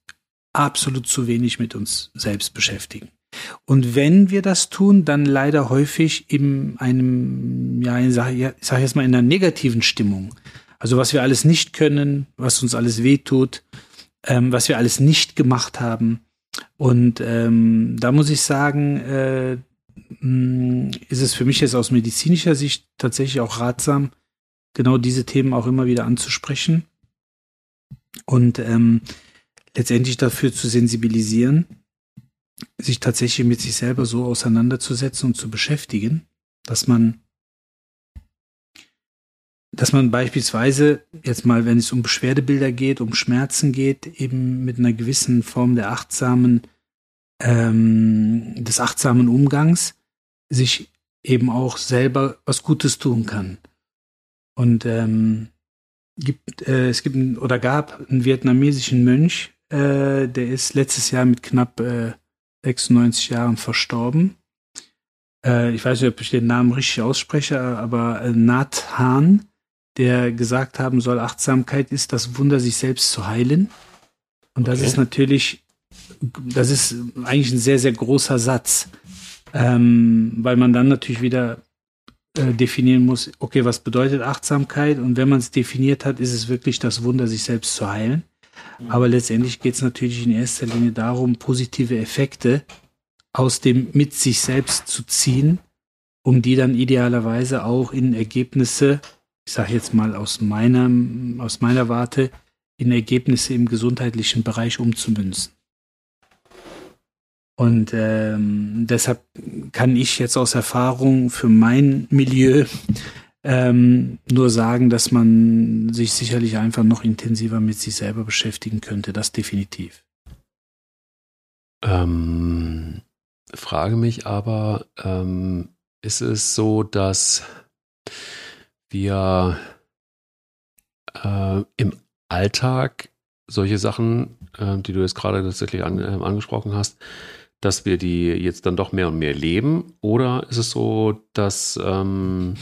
absolut zu wenig mit uns selbst beschäftigen. Und wenn wir das tun, dann leider häufig in einem, ja, ich sage sag jetzt mal in einer negativen Stimmung. Also was wir alles nicht können, was uns alles wehtut, ähm, was wir alles nicht gemacht haben. Und ähm, da muss ich sagen, äh, ist es für mich jetzt aus medizinischer Sicht tatsächlich auch ratsam, genau diese Themen auch immer wieder anzusprechen und ähm, letztendlich dafür zu sensibilisieren, sich tatsächlich mit sich selber so auseinanderzusetzen und zu beschäftigen, dass man dass man beispielsweise jetzt mal, wenn es um Beschwerdebilder geht, um Schmerzen geht, eben mit einer gewissen Form der achtsamen, ähm, des achtsamen Umgangs sich eben auch selber was Gutes tun kann. Und ähm, gibt, äh, es gibt oder gab einen vietnamesischen Mönch, äh, der ist letztes Jahr mit knapp äh, 96 Jahren verstorben. Äh, ich weiß nicht, ob ich den Namen richtig ausspreche, aber äh, Nat Han der gesagt haben soll, Achtsamkeit ist das Wunder, sich selbst zu heilen. Und das okay. ist natürlich, das ist eigentlich ein sehr, sehr großer Satz, ähm, weil man dann natürlich wieder äh, definieren muss, okay, was bedeutet Achtsamkeit? Und wenn man es definiert hat, ist es wirklich das Wunder, sich selbst zu heilen. Aber letztendlich geht es natürlich in erster Linie darum, positive Effekte aus dem mit sich selbst zu ziehen, um die dann idealerweise auch in Ergebnisse ich sage jetzt mal aus meiner, aus meiner Warte, in Ergebnisse im gesundheitlichen Bereich umzumünzen. Und ähm, deshalb kann ich jetzt aus Erfahrung für mein Milieu ähm, nur sagen, dass man sich sicherlich einfach noch intensiver mit sich selber beschäftigen könnte. Das definitiv. Ähm, frage mich aber, ähm, ist es so, dass wir äh, im Alltag solche Sachen, äh, die du jetzt gerade tatsächlich an, äh, angesprochen hast, dass wir die jetzt dann doch mehr und mehr leben? Oder ist es so, dass, ähm,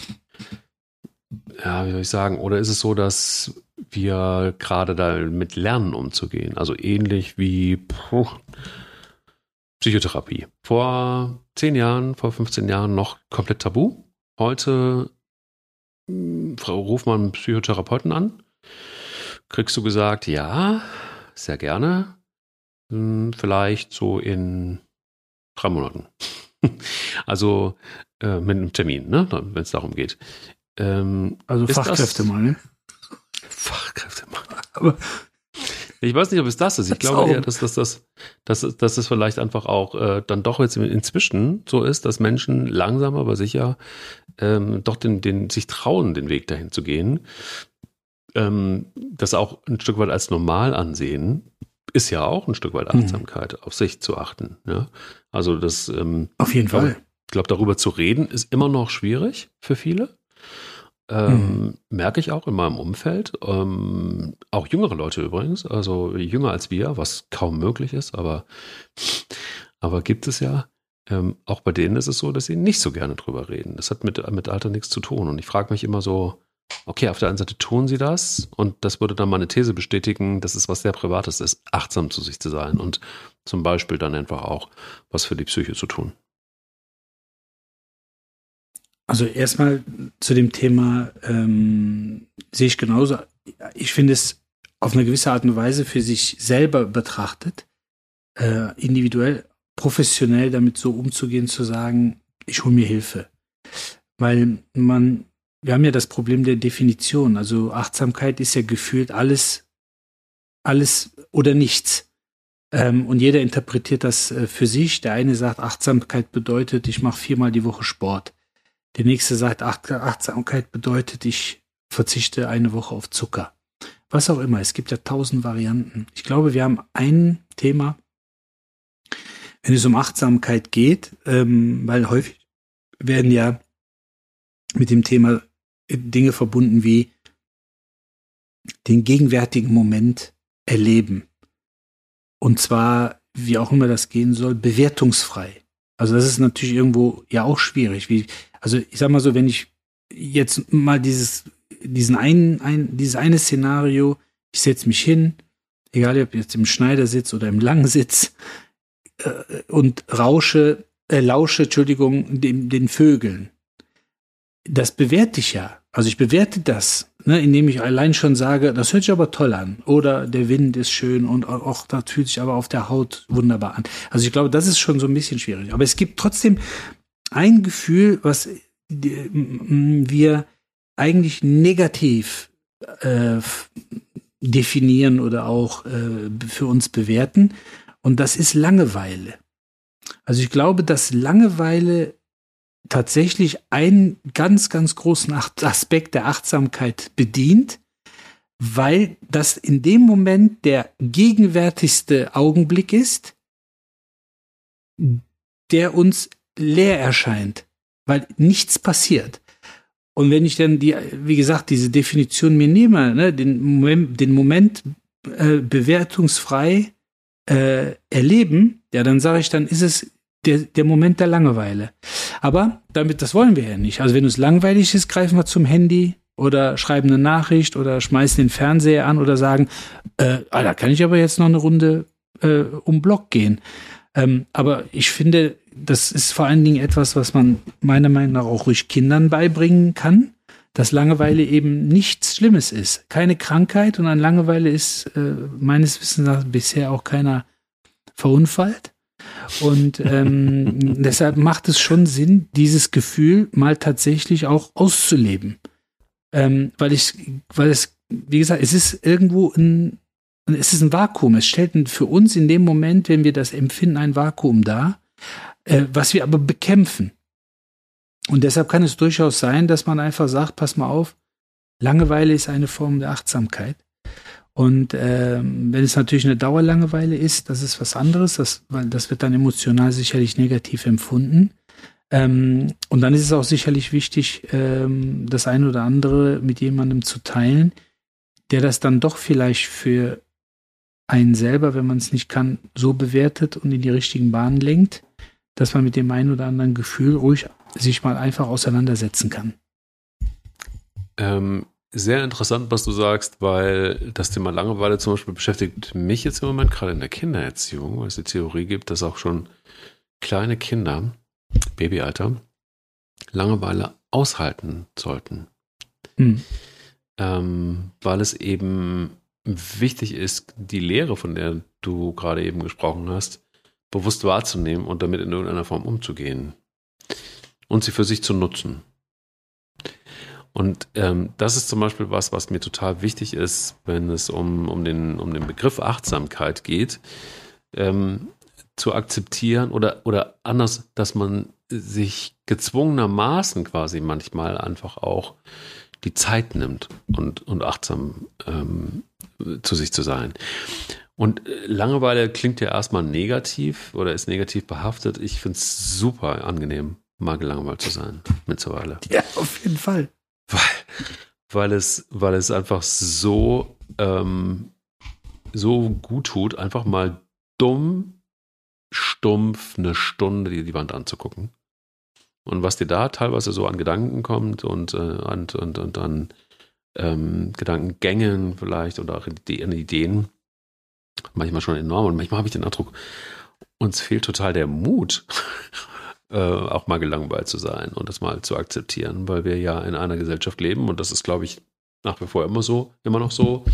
ja, wie soll ich sagen, oder ist es so, dass wir gerade damit lernen, umzugehen? Also ähnlich wie puh, Psychotherapie. Vor zehn Jahren, vor 15 Jahren noch komplett tabu. Heute ruf mal einen Psychotherapeuten an. Kriegst du gesagt, ja, sehr gerne. Hm, vielleicht so in drei Monaten. also äh, mit einem Termin, ne? wenn es darum geht. Ähm, also Fachkräfte mal, ne? Fachkräfte mal. Aber ich weiß nicht, ob es das ist. Ich glaube eher, dass, dass, dass, dass, dass es vielleicht einfach auch äh, dann doch jetzt inzwischen so ist, dass Menschen langsam aber sicher ähm, doch den, den, sich trauen, den Weg dahin zu gehen. Ähm, das auch ein Stück weit als normal ansehen, ist ja auch ein Stück weit mhm. Achtsamkeit, mhm. auf sich zu achten. Ja? Also das ähm, auf jeden Fall. Ich glaube, darüber zu reden ist immer noch schwierig für viele. Ähm, mhm. Merke ich auch in meinem Umfeld. Ähm, auch jüngere Leute übrigens, also jünger als wir, was kaum möglich ist, aber, aber gibt es ja. Ähm, auch bei denen ist es so, dass sie nicht so gerne drüber reden. Das hat mit, mit Alter nichts zu tun. Und ich frage mich immer so, okay, auf der einen Seite tun sie das und das würde dann meine These bestätigen, dass es was sehr Privates ist, achtsam zu sich zu sein und zum Beispiel dann einfach auch was für die Psyche zu tun. Also erstmal zu dem Thema ähm, sehe ich genauso. Ich finde es auf eine gewisse Art und Weise für sich selber betrachtet, äh, individuell, professionell damit so umzugehen, zu sagen, ich hole mir Hilfe. Weil man, wir haben ja das Problem der Definition. Also Achtsamkeit ist ja gefühlt alles, alles oder nichts. Ähm, und jeder interpretiert das äh, für sich. Der eine sagt, Achtsamkeit bedeutet, ich mache viermal die Woche Sport. Der nächste sagt, Achtsamkeit bedeutet, ich verzichte eine Woche auf Zucker. Was auch immer. Es gibt ja tausend Varianten. Ich glaube, wir haben ein Thema, wenn es um Achtsamkeit geht, ähm, weil häufig werden ja mit dem Thema Dinge verbunden wie den gegenwärtigen Moment erleben. Und zwar, wie auch immer das gehen soll, bewertungsfrei. Also das ist natürlich irgendwo ja auch schwierig. Wie, also ich sag mal so, wenn ich jetzt mal dieses, diesen einen, ein, dieses eine Szenario, ich setze mich hin, egal ob jetzt im Schneidersitz oder im Langsitz, äh, und rausche, äh, lausche, Entschuldigung, den, den Vögeln. Das bewerte ich ja. Also ich bewerte das, ne, indem ich allein schon sage, das hört sich aber toll an. Oder der Wind ist schön und auch das fühlt sich aber auf der Haut wunderbar an. Also ich glaube, das ist schon so ein bisschen schwierig. Aber es gibt trotzdem ein Gefühl, was wir eigentlich negativ äh, definieren oder auch äh, für uns bewerten. Und das ist Langeweile. Also ich glaube, dass Langeweile tatsächlich einen ganz, ganz großen Aspekt der Achtsamkeit bedient, weil das in dem Moment der gegenwärtigste Augenblick ist, der uns leer erscheint, weil nichts passiert. Und wenn ich dann die, wie gesagt, diese Definition mir nehme, ne, den Moment, den Moment äh, bewertungsfrei äh, erleben, ja, dann sage ich, dann ist es der, der Moment der Langeweile. Aber damit, das wollen wir ja nicht. Also wenn uns langweilig ist, greifen wir zum Handy oder schreiben eine Nachricht oder schmeißen den Fernseher an oder sagen, äh, ah, da kann ich aber jetzt noch eine Runde äh, um Block gehen. Ähm, aber ich finde, das ist vor allen Dingen etwas, was man meiner Meinung nach auch ruhig Kindern beibringen kann, dass Langeweile eben nichts Schlimmes ist. Keine Krankheit und an Langeweile ist äh, meines Wissens nach bisher auch keiner verunfallt. Und ähm, deshalb macht es schon Sinn, dieses Gefühl mal tatsächlich auch auszuleben. Ähm, weil ich, weil es, wie gesagt, es ist irgendwo ein, es ist ein Vakuum. Es stellt für uns in dem Moment, wenn wir das empfinden, ein Vakuum dar, äh, was wir aber bekämpfen. Und deshalb kann es durchaus sein, dass man einfach sagt, pass mal auf, Langeweile ist eine Form der Achtsamkeit. Und ähm, wenn es natürlich eine Dauerlangeweile ist, das ist was anderes, das, weil das wird dann emotional sicherlich negativ empfunden. Ähm, und dann ist es auch sicherlich wichtig, ähm, das eine oder andere mit jemandem zu teilen, der das dann doch vielleicht für einen selber, wenn man es nicht kann, so bewertet und in die richtigen Bahnen lenkt, dass man mit dem einen oder anderen Gefühl ruhig sich mal einfach auseinandersetzen kann. Ähm, sehr interessant, was du sagst, weil das Thema Langeweile zum Beispiel beschäftigt mich jetzt im Moment gerade in der Kindererziehung, weil es die Theorie gibt, dass auch schon kleine Kinder, Babyalter, Langeweile aushalten sollten. Hm. Ähm, weil es eben wichtig ist, die Lehre, von der du gerade eben gesprochen hast, bewusst wahrzunehmen und damit in irgendeiner Form umzugehen und sie für sich zu nutzen. Und ähm, das ist zum Beispiel was, was mir total wichtig ist, wenn es um, um, den, um den Begriff Achtsamkeit geht, ähm, zu akzeptieren oder, oder anders, dass man sich gezwungenermaßen quasi manchmal einfach auch die Zeit nimmt und, und achtsam ähm, zu sich zu sein. Und äh, Langeweile klingt ja erstmal negativ oder ist negativ behaftet. Ich finde es super angenehm, mal gelangweilt zu sein mittlerweile. Ja, auf jeden Fall weil, weil, es, weil es einfach so, ähm, so gut tut, einfach mal dumm, stumpf eine Stunde die, die Wand anzugucken. Und was dir da teilweise so an Gedanken kommt und, äh, und, und, und an ähm, Gedankengängen vielleicht oder auch an Ideen, manchmal schon enorm. Und manchmal habe ich den Eindruck, uns fehlt total der Mut, äh, auch mal gelangweilt zu sein und das mal zu akzeptieren, weil wir ja in einer Gesellschaft leben und das ist, glaube ich, nach wie vor immer so, immer noch so,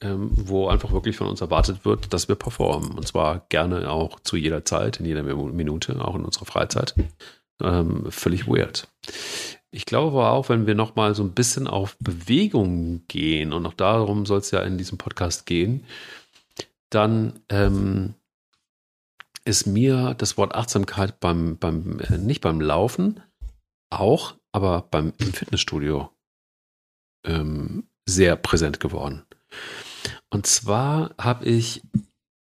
ähm, wo einfach wirklich von uns erwartet wird, dass wir performen. Und zwar gerne auch zu jeder Zeit, in jeder Minute, auch in unserer Freizeit. Ähm, völlig weird. Ich glaube aber auch, wenn wir nochmal so ein bisschen auf Bewegung gehen, und auch darum soll es ja in diesem Podcast gehen, dann ähm, ist mir das Wort Achtsamkeit beim, beim äh, nicht beim Laufen, auch, aber beim im Fitnessstudio ähm, sehr präsent geworden. Und zwar habe ich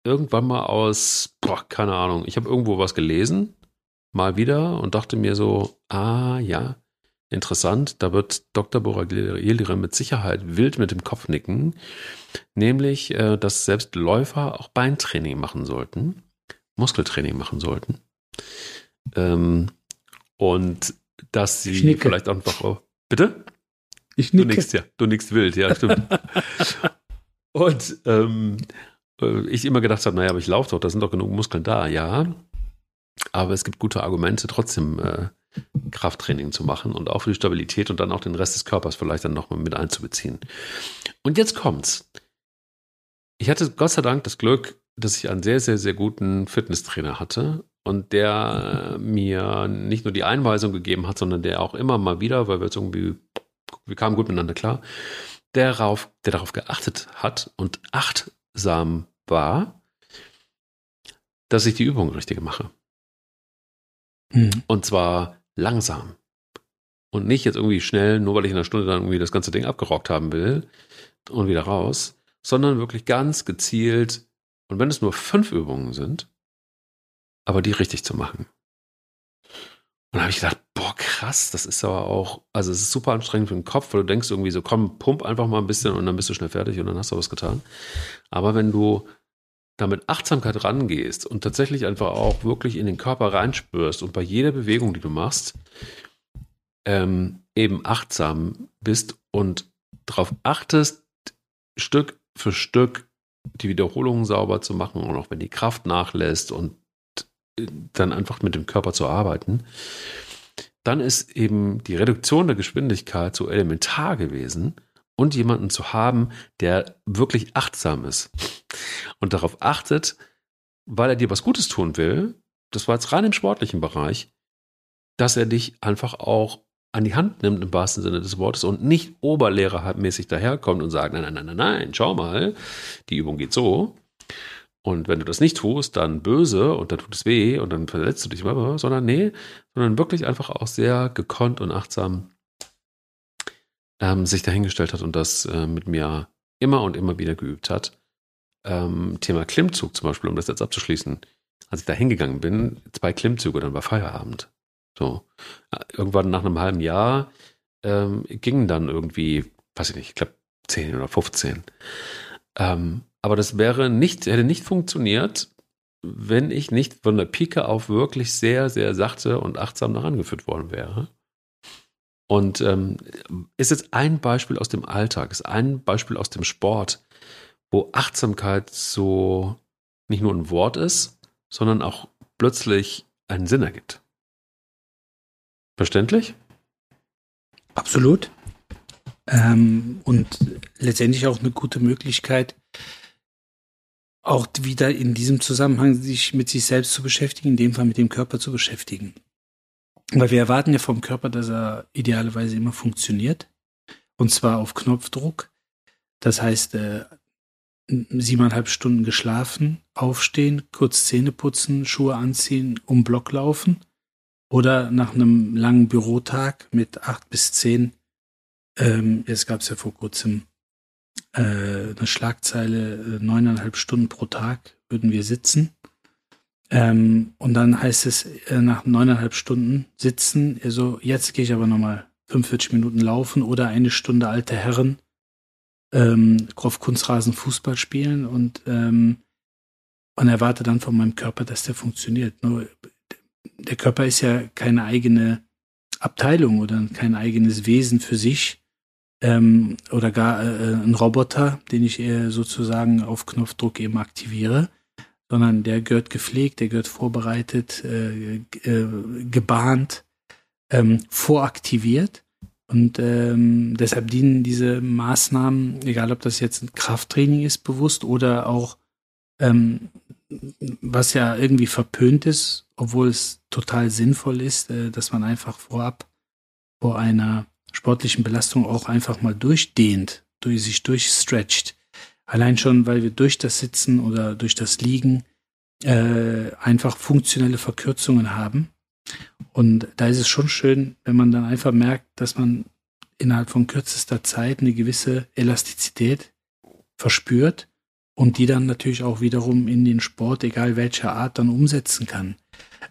irgendwann mal aus, boah, keine Ahnung, ich habe irgendwo was gelesen, mal wieder und dachte mir so, ah ja, interessant, da wird Dr. Boragilire mit Sicherheit wild mit dem Kopf nicken, nämlich, äh, dass selbst Läufer auch Beintraining machen sollten, Muskeltraining machen sollten. Ähm, und dass sie vielleicht einfach, oh, bitte? Ich nicke. Du nickst ja, du nickst wild, ja, stimmt. und ähm, äh, ich immer gedacht habe, naja, aber ich laufe doch, da sind doch genug Muskeln da, ja. Aber es gibt gute Argumente, trotzdem äh, Krafttraining zu machen und auch für die Stabilität und dann auch den Rest des Körpers vielleicht dann nochmal mit einzubeziehen. Und jetzt kommt's. Ich hatte Gott sei Dank das Glück, dass ich einen sehr, sehr, sehr guten Fitnesstrainer hatte und der mir nicht nur die Einweisung gegeben hat, sondern der auch immer mal wieder, weil wir jetzt irgendwie, wir kamen gut miteinander klar, der darauf, der darauf geachtet hat und achtsam war, dass ich die Übung richtig mache. Mhm. Und zwar langsam. Und nicht jetzt irgendwie schnell, nur weil ich in einer Stunde dann irgendwie das ganze Ding abgerockt haben will und wieder raus, sondern wirklich ganz gezielt. Und wenn es nur fünf Übungen sind, aber die richtig zu machen. Und da habe ich gedacht, boah, krass, das ist aber auch, also es ist super anstrengend für den Kopf, weil du denkst irgendwie so, komm, pump einfach mal ein bisschen und dann bist du schnell fertig und dann hast du was getan. Aber wenn du da mit Achtsamkeit rangehst und tatsächlich einfach auch wirklich in den Körper reinspürst und bei jeder Bewegung, die du machst, ähm, eben achtsam bist und darauf achtest, Stück für Stück die Wiederholungen sauber zu machen und auch wenn die Kraft nachlässt und dann einfach mit dem Körper zu arbeiten, dann ist eben die Reduktion der Geschwindigkeit so elementar gewesen und jemanden zu haben, der wirklich achtsam ist und darauf achtet, weil er dir was Gutes tun will, das war jetzt rein im sportlichen Bereich, dass er dich einfach auch an die Hand nimmt im wahrsten Sinne des Wortes und nicht oberlehrermäßig daherkommt und sagt, nein, nein, nein, nein, nein, schau mal, die Übung geht so. Und wenn du das nicht tust, dann böse und dann tut es weh und dann verletzt du dich, sondern nee, sondern wirklich einfach auch sehr gekonnt und achtsam ähm, sich dahingestellt hat und das äh, mit mir immer und immer wieder geübt hat. Ähm, Thema Klimmzug zum Beispiel, um das jetzt abzuschließen. Als ich da hingegangen bin, zwei Klimmzüge, dann war Feierabend. So. Irgendwann nach einem halben Jahr ähm, gingen dann irgendwie, weiß ich nicht, ich glaube 10 oder 15. Ähm, aber das wäre nicht, hätte nicht funktioniert, wenn ich nicht von der Pike auf wirklich sehr, sehr sachte und achtsam daran geführt worden wäre. Und ähm, ist jetzt ein Beispiel aus dem Alltag, ist ein Beispiel aus dem Sport, wo Achtsamkeit so nicht nur ein Wort ist, sondern auch plötzlich einen Sinn ergibt. Verständlich? Absolut. Ähm, und letztendlich auch eine gute Möglichkeit, auch wieder in diesem Zusammenhang sich mit sich selbst zu beschäftigen, in dem Fall mit dem Körper zu beschäftigen. Weil wir erwarten ja vom Körper, dass er idealerweise immer funktioniert. Und zwar auf Knopfdruck. Das heißt, äh, siebeneinhalb Stunden geschlafen, aufstehen, kurz Zähne putzen, Schuhe anziehen, um Block laufen. Oder nach einem langen Bürotag mit acht bis zehn, ähm, es gab es ja vor kurzem äh, eine Schlagzeile, äh, neuneinhalb Stunden pro Tag würden wir sitzen. Ähm, und dann heißt es äh, nach neuneinhalb Stunden sitzen, also jetzt gehe ich aber nochmal 45 Minuten laufen oder eine Stunde alte Herren ähm, auf Kunstrasen Fußball spielen und, ähm, und erwarte dann von meinem Körper, dass der funktioniert. Nur der Körper ist ja keine eigene Abteilung oder kein eigenes Wesen für sich ähm, oder gar äh, ein Roboter, den ich sozusagen auf Knopfdruck eben aktiviere sondern der gehört gepflegt, der gehört vorbereitet, äh, äh, gebahnt, ähm, voraktiviert. Und ähm, deshalb dienen diese Maßnahmen, egal ob das jetzt ein Krafttraining ist, bewusst oder auch ähm, was ja irgendwie verpönt ist, obwohl es total sinnvoll ist, äh, dass man einfach vorab vor einer sportlichen Belastung auch einfach mal durchdehnt, durch sich durchstretcht. Allein schon, weil wir durch das Sitzen oder durch das Liegen äh, einfach funktionelle Verkürzungen haben. Und da ist es schon schön, wenn man dann einfach merkt, dass man innerhalb von kürzester Zeit eine gewisse Elastizität verspürt und die dann natürlich auch wiederum in den Sport, egal welcher Art, dann umsetzen kann.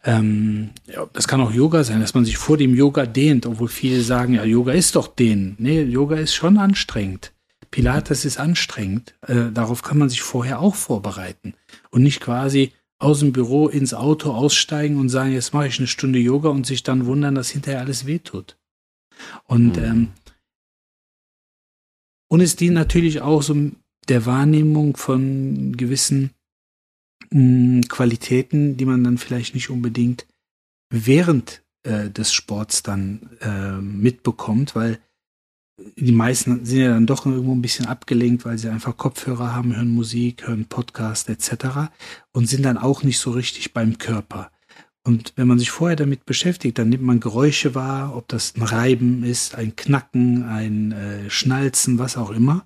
Ähm, ja, das kann auch Yoga sein, dass man sich vor dem Yoga dehnt, obwohl viele sagen, ja, Yoga ist doch dehnen. Nee, Yoga ist schon anstrengend. Pilates ist anstrengend. Äh, darauf kann man sich vorher auch vorbereiten und nicht quasi aus dem Büro ins Auto aussteigen und sagen, jetzt mache ich eine Stunde Yoga und sich dann wundern, dass hinterher alles wehtut. Und mhm. ähm, und es dient natürlich auch so der Wahrnehmung von gewissen mh, hm, Qualitäten, die man dann vielleicht nicht unbedingt während äh, des Sports dann äh, mitbekommt, weil die meisten sind ja dann doch irgendwo ein bisschen abgelenkt, weil sie einfach Kopfhörer haben, hören Musik, hören Podcast etc. und sind dann auch nicht so richtig beim Körper. Und wenn man sich vorher damit beschäftigt, dann nimmt man Geräusche wahr, ob das ein Reiben ist, ein Knacken, ein äh, Schnalzen, was auch immer.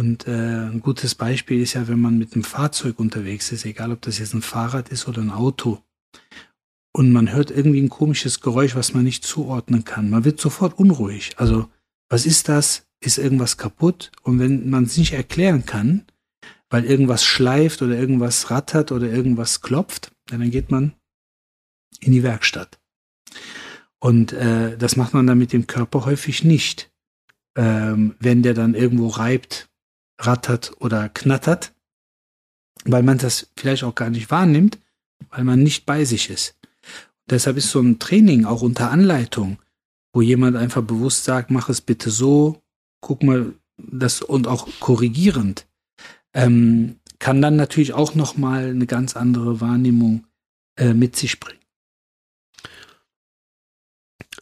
Und äh, ein gutes Beispiel ist ja, wenn man mit einem Fahrzeug unterwegs ist, egal ob das jetzt ein Fahrrad ist oder ein Auto. Und man hört irgendwie ein komisches Geräusch, was man nicht zuordnen kann. Man wird sofort unruhig. Also, was ist das? Ist irgendwas kaputt? Und wenn man es nicht erklären kann, weil irgendwas schleift oder irgendwas rattert oder irgendwas klopft, dann geht man in die Werkstatt. Und äh, das macht man dann mit dem Körper häufig nicht. Ähm, wenn der dann irgendwo reibt, rattert oder knattert, weil man das vielleicht auch gar nicht wahrnimmt, weil man nicht bei sich ist. Deshalb ist so ein Training auch unter Anleitung, wo jemand einfach bewusst sagt, mach es bitte so, guck mal das und auch korrigierend, ähm, kann dann natürlich auch noch mal eine ganz andere Wahrnehmung äh, mit sich bringen.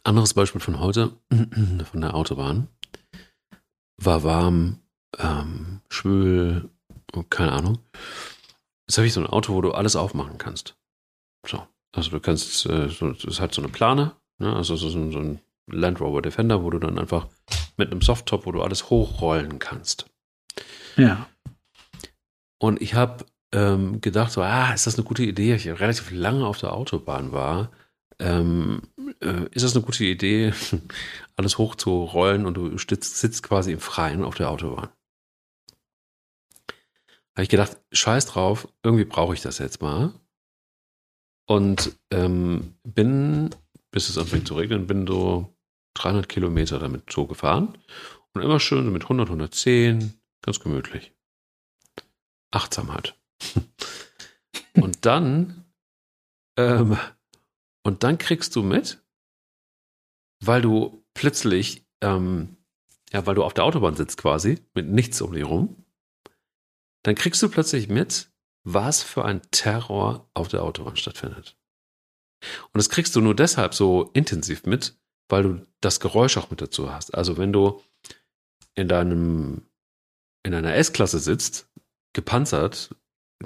Anderes Beispiel von heute, von der Autobahn. War warm, ähm, schwül, keine Ahnung. Jetzt habe ich so ein Auto, wo du alles aufmachen kannst. So. Also du kannst, äh, so, das ist halt so eine Plane, ne? also so, so ein Land Rover Defender, wo du dann einfach mit einem Softtop, wo du alles hochrollen kannst. Ja. Und ich habe ähm, gedacht, so, ah, ist das eine gute Idee? Ich relativ lange auf der Autobahn war. Ähm, äh, ist das eine gute Idee, alles hochzurollen und du sitzt, sitzt quasi im Freien auf der Autobahn? Habe ich gedacht, scheiß drauf, irgendwie brauche ich das jetzt mal. Und ähm, bin, bis es anfängt zu regnen, bin so 300 Kilometer damit so gefahren. Und immer schön mit 100, 110, ganz gemütlich. Achtsamkeit. und dann, ähm, und dann kriegst du mit, weil du plötzlich, ähm, ja, weil du auf der Autobahn sitzt quasi, mit nichts um dich rum, dann kriegst du plötzlich mit, was für ein Terror auf der Autobahn stattfindet. Und das kriegst du nur deshalb so intensiv mit, weil du das Geräusch auch mit dazu hast. Also wenn du in deinem, in einer S-Klasse sitzt, gepanzert,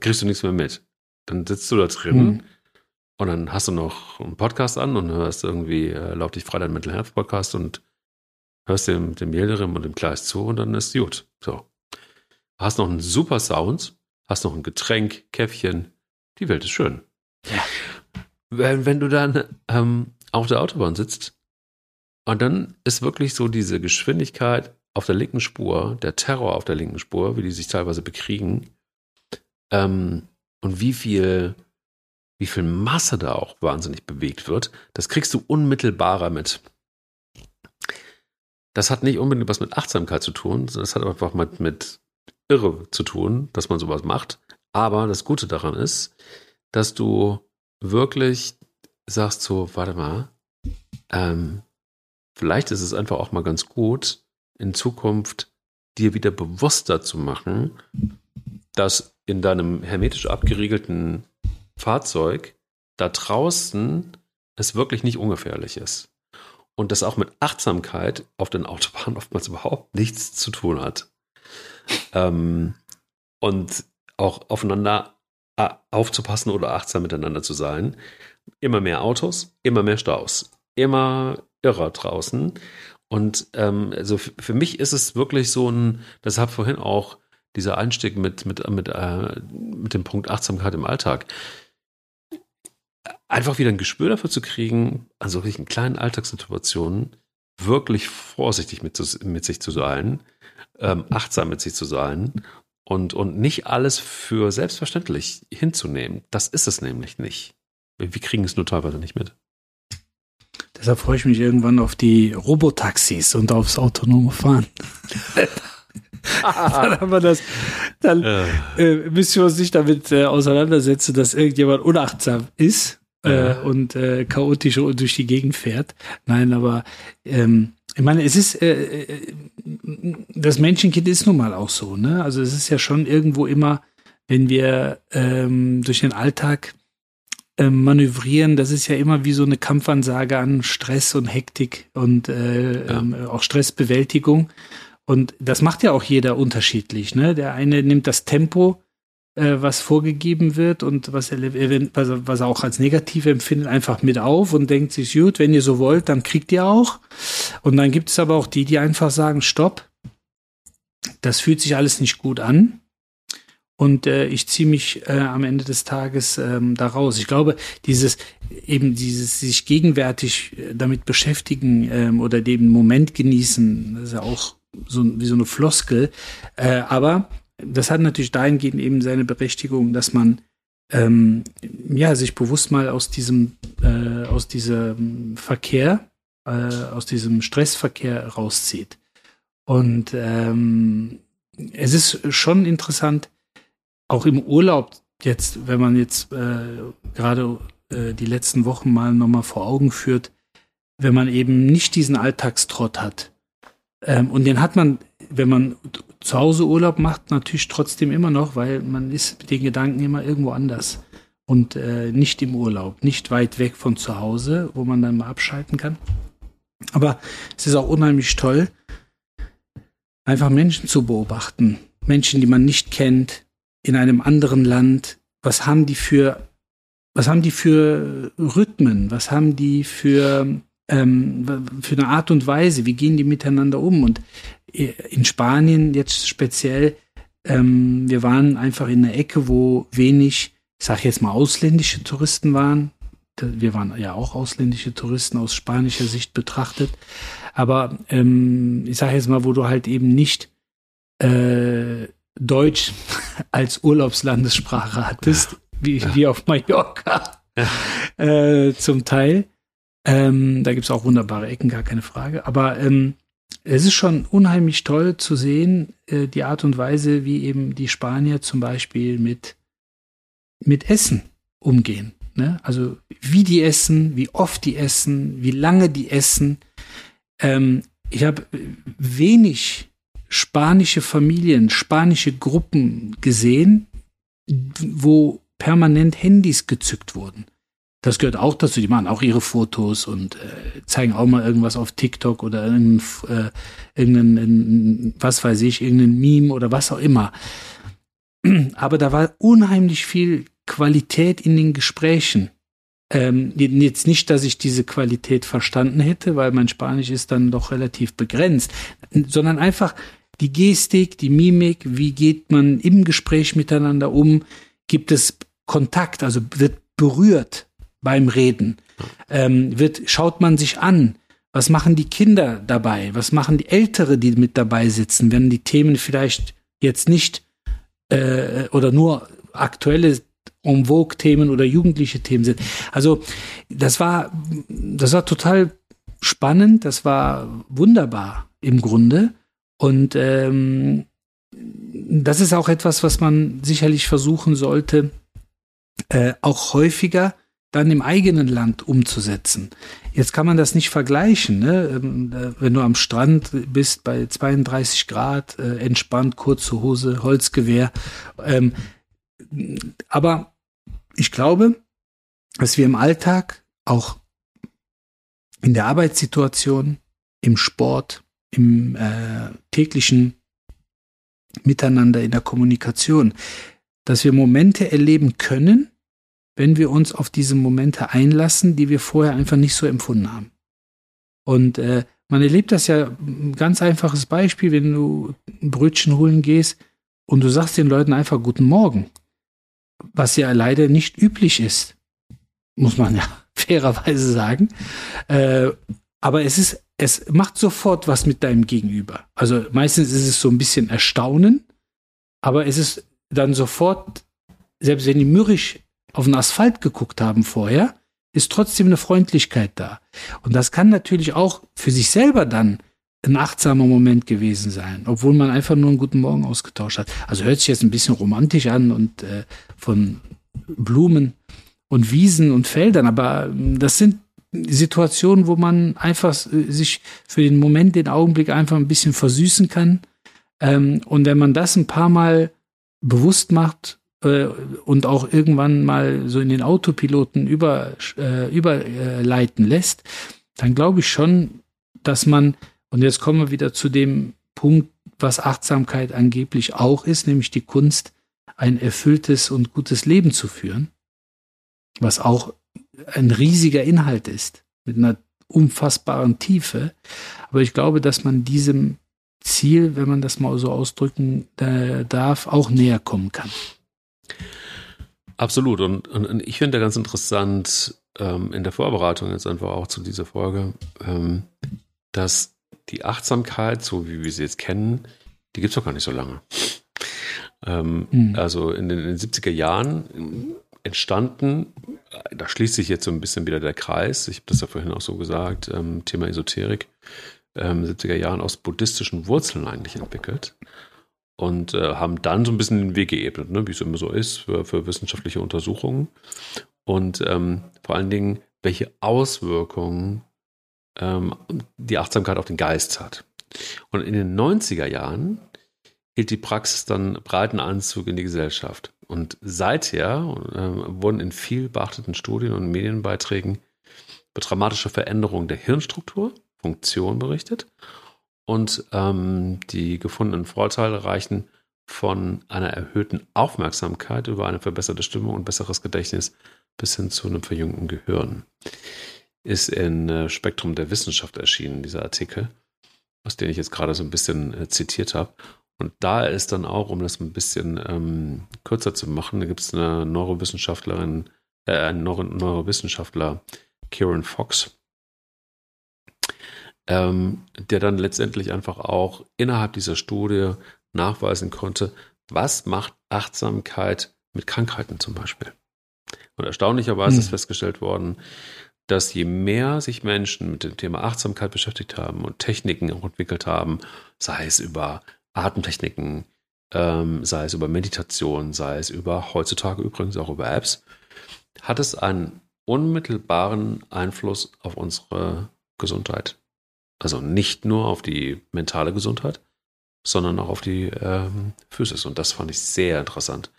kriegst du nichts mehr mit. Dann sitzt du da drin mhm. und dann hast du noch einen Podcast an und hörst irgendwie, äh, laut dich frei dein Mental Health Podcast und hörst dem, dem Yildirim und dem Kleist zu und dann ist gut. So hast noch einen super Sound, hast noch ein Getränk, Käffchen. Die Welt ist schön. Ja. Wenn, wenn du dann ähm, auf der Autobahn sitzt und dann ist wirklich so diese Geschwindigkeit auf der linken Spur, der Terror auf der linken Spur, wie die sich teilweise bekriegen ähm, und wie viel, wie viel Masse da auch wahnsinnig bewegt wird, das kriegst du unmittelbarer mit. Das hat nicht unbedingt was mit Achtsamkeit zu tun, das hat einfach mit, mit irre zu tun, dass man sowas macht. Aber das Gute daran ist, dass du wirklich sagst so, warte mal, ähm, vielleicht ist es einfach auch mal ganz gut, in Zukunft dir wieder bewusster zu machen, dass in deinem hermetisch abgeriegelten Fahrzeug da draußen es wirklich nicht ungefährlich ist. Und das auch mit Achtsamkeit auf den Autobahnen oftmals überhaupt nichts zu tun hat. Ähm, und auch aufeinander äh, aufzupassen oder achtsam miteinander zu sein. Immer mehr Autos, immer mehr Staus, immer irrer draußen. Und ähm, also für mich ist es wirklich so ein, deshalb vorhin auch dieser Einstieg mit, mit, mit, äh, mit dem Punkt Achtsamkeit im Alltag. Einfach wieder ein Gespür dafür zu kriegen, an solchen kleinen Alltagssituationen wirklich vorsichtig mit, mit sich zu sein, ähm, achtsam mit sich zu sein und, und nicht alles für selbstverständlich hinzunehmen. Das ist es nämlich nicht. Wir kriegen es nur teilweise nicht mit. Deshalb freue ich mich irgendwann auf die Robotaxis und aufs autonome Fahren. dann haben wir das. Dann äh, müssen wir uns nicht damit äh, auseinandersetzen, dass irgendjemand unachtsam ist äh, und äh, chaotisch durch die Gegend fährt. Nein, aber ähm, ich meine, es ist äh, äh, das Menschenkind ist nun mal auch so, ne? Also es ist ja schon irgendwo immer, wenn wir ähm, durch den Alltag ähm, manövrieren, das ist ja immer wie so eine Kampfansage an Stress und Hektik und äh, ja. ähm, auch Stressbewältigung. Und das macht ja auch jeder unterschiedlich. Ne? Der eine nimmt das Tempo, äh, was vorgegeben wird und was er, was, er auch als negativ empfindet, einfach mit auf und denkt sich, gut, wenn ihr so wollt, dann kriegt ihr auch. Und dann gibt es aber auch die, die einfach sagen, stopp, das fühlt sich alles nicht gut an. Und äh, ich ziehe mich äh, am Ende des Tages ähm, da raus. Ich glaube, dieses eben dieses sich gegenwärtig äh, damit beschäftigen ähm, oder den Moment genießen, das ist ja auch so wie so eine Floskel. Äh, aber das hat natürlich dahingehend eben seine Berechtigung, dass man ähm, ja sich bewusst mal aus diesem äh, aus diesem Verkehr, äh, aus diesem Stressverkehr rauszieht. Und ähm, es ist schon interessant, auch im Urlaub jetzt, wenn man jetzt äh, gerade äh, die letzten Wochen mal nochmal vor Augen führt, wenn man eben nicht diesen Alltagstrott hat, ähm, und den hat man, wenn man zu Hause Urlaub macht, natürlich trotzdem immer noch, weil man ist mit den Gedanken immer irgendwo anders und äh, nicht im Urlaub, nicht weit weg von zu Hause, wo man dann mal abschalten kann. Aber es ist auch unheimlich toll, einfach Menschen zu beobachten. Menschen, die man nicht kennt, in einem anderen Land. Was haben die für, was haben die für Rhythmen? Was haben die für ähm, für eine Art und Weise, wie gehen die miteinander um? Und äh, in Spanien jetzt speziell, ähm, wir waren einfach in einer Ecke, wo wenig, ich sage jetzt mal, ausländische Touristen waren. Wir waren ja auch ausländische Touristen aus spanischer Sicht betrachtet. Aber ähm, ich sage jetzt mal, wo du halt eben nicht äh, Deutsch als Urlaubslandessprache hattest, wie, wie auf Mallorca ja. äh, zum Teil. Ähm, da gibt's auch wunderbare Ecken, gar keine Frage. Aber ähm, es ist schon unheimlich toll zu sehen, äh, die Art und Weise, wie eben die Spanier zum Beispiel mit, mit Essen umgehen. Ne? Also wie die essen, wie oft die essen, wie lange die essen. Ähm, ich habe wenig spanische Familien, spanische Gruppen gesehen, wo permanent Handys gezückt wurden. Das gehört auch dazu. Die machen auch ihre Fotos und äh, zeigen auch mal irgendwas auf TikTok oder irgendein, äh, irgendein, was weiß ich, irgendein Meme oder was auch immer. Aber da war unheimlich viel Qualität in den Gesprächen. Ähm, jetzt nicht, dass ich diese Qualität verstanden hätte, weil mein Spanisch ist dann doch relativ begrenzt, sondern einfach die Gestik, die Mimik, wie geht man im Gespräch miteinander um, gibt es Kontakt, also wird berührt beim Reden? Ähm, wird, schaut man sich an? Was machen die Kinder dabei? Was machen die Ältere, die mit dabei sitzen, wenn die Themen vielleicht jetzt nicht äh, oder nur aktuelle en vogue Themen oder jugendliche Themen sind? Also das war, das war total spannend, das war wunderbar im Grunde. Und ähm, das ist auch etwas, was man sicherlich versuchen sollte, äh, auch häufiger dann im eigenen Land umzusetzen. Jetzt kann man das nicht vergleichen, ne? Ähm, äh, wenn du am Strand bist bei 32 Grad, äh, entspannt, kurze Hose, Holzgewehr. Ähm, aber ich glaube, dass wir im Alltag auch in der Arbeitssituation, im Sport, im äh, täglichen Miteinander, in der Kommunikation, dass wir Momente erleben können, wenn wir uns auf diese Momente einlassen, die wir vorher einfach nicht so empfunden haben. Und äh, man erlebt das ja, ein ganz einfaches Beispiel, wenn du ein Brötchen holen gehst und du sagst den Leuten einfach Guten Morgen, was ja leider nicht üblich ist, muss man ja fairerweise sagen. Äh, aber es ist, es macht sofort was mit deinem Gegenüber. Also meistens ist es so ein bisschen Erstaunen, aber es ist dann sofort, selbst wenn die mürrisch auf den Asphalt geguckt haben vorher, ist trotzdem eine Freundlichkeit da. Und das kann natürlich auch für sich selber dann ein achtsamer Moment gewesen sein, obwohl man einfach nur einen guten Morgen ausgetauscht hat. Also hört sich jetzt ein bisschen romantisch an und äh, von Blumen und Wiesen und Feldern, aber ähm, das sind Situationen, wo man einfach äh, sich für den Moment, den Augenblick einfach ein bisschen versüßen kann. Ähm, und wenn man das ein paar Mal bewusst macht äh, und auch irgendwann mal so in den Autopiloten über, äh, überleiten lässt, dann glaube ich schon, dass man, und jetzt kommen wir wieder zu dem Punkt, was Achtsamkeit angeblich auch ist, nämlich die Kunst, ein erfülltes und gutes Leben zu führen, was auch ein riesiger Inhalt ist, mit einer unfassbaren Tiefe. Aber ich glaube, dass man diesem Ziel, wenn man das mal so ausdrücken äh, darf, auch näher kommen kann. Absolut. Und, und, und ich finde ganz interessant ähm, in der Vorbereitung jetzt einfach auch zu dieser Folge, ähm, dass die Achtsamkeit, so wie wir sie jetzt kennen, die gibt es doch gar nicht so lange. Ähm, mhm. Also in den, in den 70er Jahren entstanden, da schließt sich jetzt so ein bisschen wieder der Kreis, ich habe das ja vorhin auch so gesagt, ähm, Thema Esoterik, ähm, 70er Jahren aus buddhistischen Wurzeln eigentlich entwickelt und äh, haben dann so ein bisschen den Weg geebnet, ne, wie es immer so ist für, für wissenschaftliche Untersuchungen und ähm, vor allen Dingen, welche Auswirkungen ähm, die Achtsamkeit auf den Geist hat. Und in den 90er Jahren hielt die Praxis dann breiten Anzug in die Gesellschaft. Und seither äh, wurden in viel beachteten Studien und Medienbeiträgen über dramatische Veränderungen der Hirnstruktur, Funktion berichtet und ähm, die gefundenen Vorteile reichen von einer erhöhten Aufmerksamkeit über eine verbesserte Stimmung und besseres Gedächtnis bis hin zu einem verjüngten Gehirn. Ist in äh, Spektrum der Wissenschaft erschienen, dieser Artikel, aus dem ich jetzt gerade so ein bisschen äh, zitiert habe. Und da ist dann auch, um das ein bisschen ähm, kürzer zu machen, da gibt es eine Neurowissenschaftlerin, äh, einen Neuro Neurowissenschaftler, Kieran Fox, ähm, der dann letztendlich einfach auch innerhalb dieser Studie nachweisen konnte, was macht Achtsamkeit mit Krankheiten zum Beispiel. Und erstaunlicherweise hm. ist festgestellt worden, dass je mehr sich Menschen mit dem Thema Achtsamkeit beschäftigt haben und Techniken auch entwickelt haben, sei es über Atemtechniken, ähm, sei es über Meditation, sei es über heutzutage übrigens auch über Apps, hat es einen unmittelbaren Einfluss auf unsere Gesundheit. Also nicht nur auf die mentale Gesundheit, sondern auch auf die ähm, Physis. Und das fand ich sehr interessant.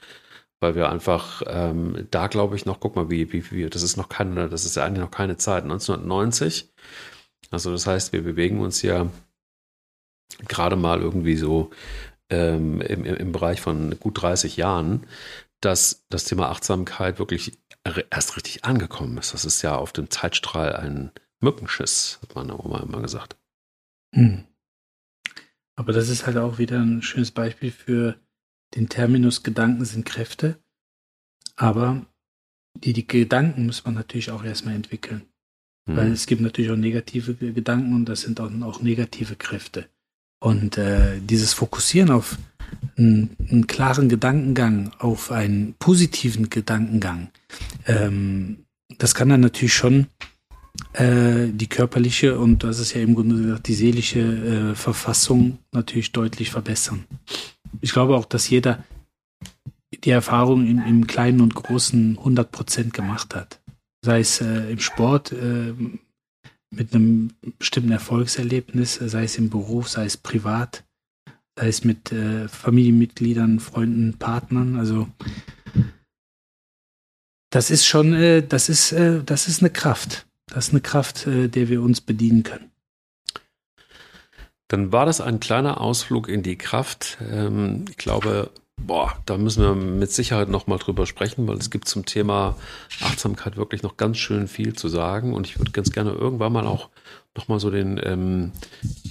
Weil wir einfach ähm, da glaube ich noch, guck mal, wie, wie, wie, das ist noch keine, das ist ja eigentlich noch keine Zeit. 1990. Also das heißt, wir bewegen uns ja gerade mal irgendwie so ähm, im, im Bereich von gut 30 Jahren, dass das Thema Achtsamkeit wirklich erst richtig angekommen ist. Das ist ja auf dem Zeitstrahl ein Mückenschiss, hat meine Oma immer gesagt. Hm. Aber das ist halt auch wieder ein schönes Beispiel für den Terminus Gedanken sind Kräfte. Aber die, die Gedanken muss man natürlich auch erstmal entwickeln. Hm. Weil es gibt natürlich auch negative Gedanken und das sind auch, auch negative Kräfte. Und äh, dieses Fokussieren auf einen, einen, klaren Gedankengang, auf einen positiven Gedankengang, ähm, das kann dann natürlich schon äh, die körperliche und das ist ja im Grunde gesagt die seelische äh, Verfassung natürlich deutlich verbessern. Ich glaube auch, dass jeder die Erfahrung in, im Kleinen und Großen 100 Prozent gemacht hat. Sei es äh, im Sport äh, mit einem bestimmten Erfolgserlebnis, sei es im Beruf, sei es privat, sei es mit äh, Familienmitgliedern, Freunden, Partnern. Also das ist schon, das ist, das ist eine Kraft. Das ist eine Kraft, äh, der wir uns bedienen können. Dann war das ein kleiner Ausflug in die Kraft. Ähm, ich glaube, boah, da müssen wir mit Sicherheit noch mal drüber sprechen, weil es gibt zum Thema Achtsamkeit wirklich noch ganz schön viel zu sagen. Und ich würde ganz gerne irgendwann mal auch noch mal so den, ähm,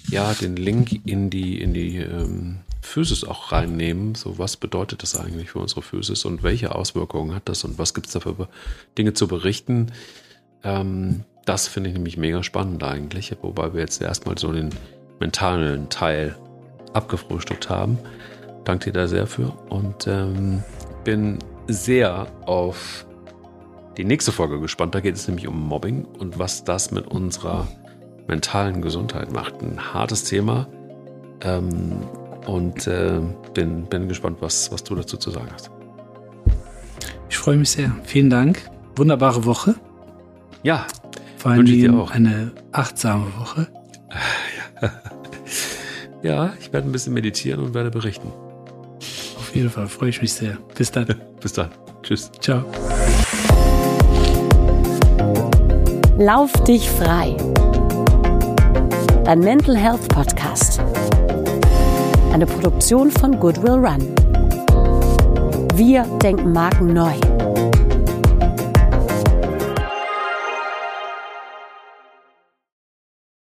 ja, den Link in die, in die ähm, Physis auch reinnehmen. So, was bedeutet das eigentlich für unsere Physis und welche Auswirkungen hat das und was gibt es da für Dinge zu berichten? Ähm, das finde ich nämlich mega spannend eigentlich, wobei wir jetzt erstmal so den mentalen Teil abgefrühstückt haben. Danke dir da sehr für und ähm, bin sehr auf die nächste Folge gespannt. Da geht es nämlich um Mobbing und was das mit unserer mentalen Gesundheit macht. Ein hartes Thema. Ähm, und äh, bin, bin gespannt, was, was du dazu zu sagen hast. Ich freue mich sehr. Vielen Dank. Wunderbare Woche. Ja. Vor allem auch. eine achtsame Woche. ja, ich werde ein bisschen meditieren und werde berichten. Auf jeden Fall freue ich mich sehr. Bis dann. Bis dann. Tschüss. Ciao. Lauf dich frei. Dein Mental Health Podcast eine Produktion von Goodwill Run. Wir denken Marken neu.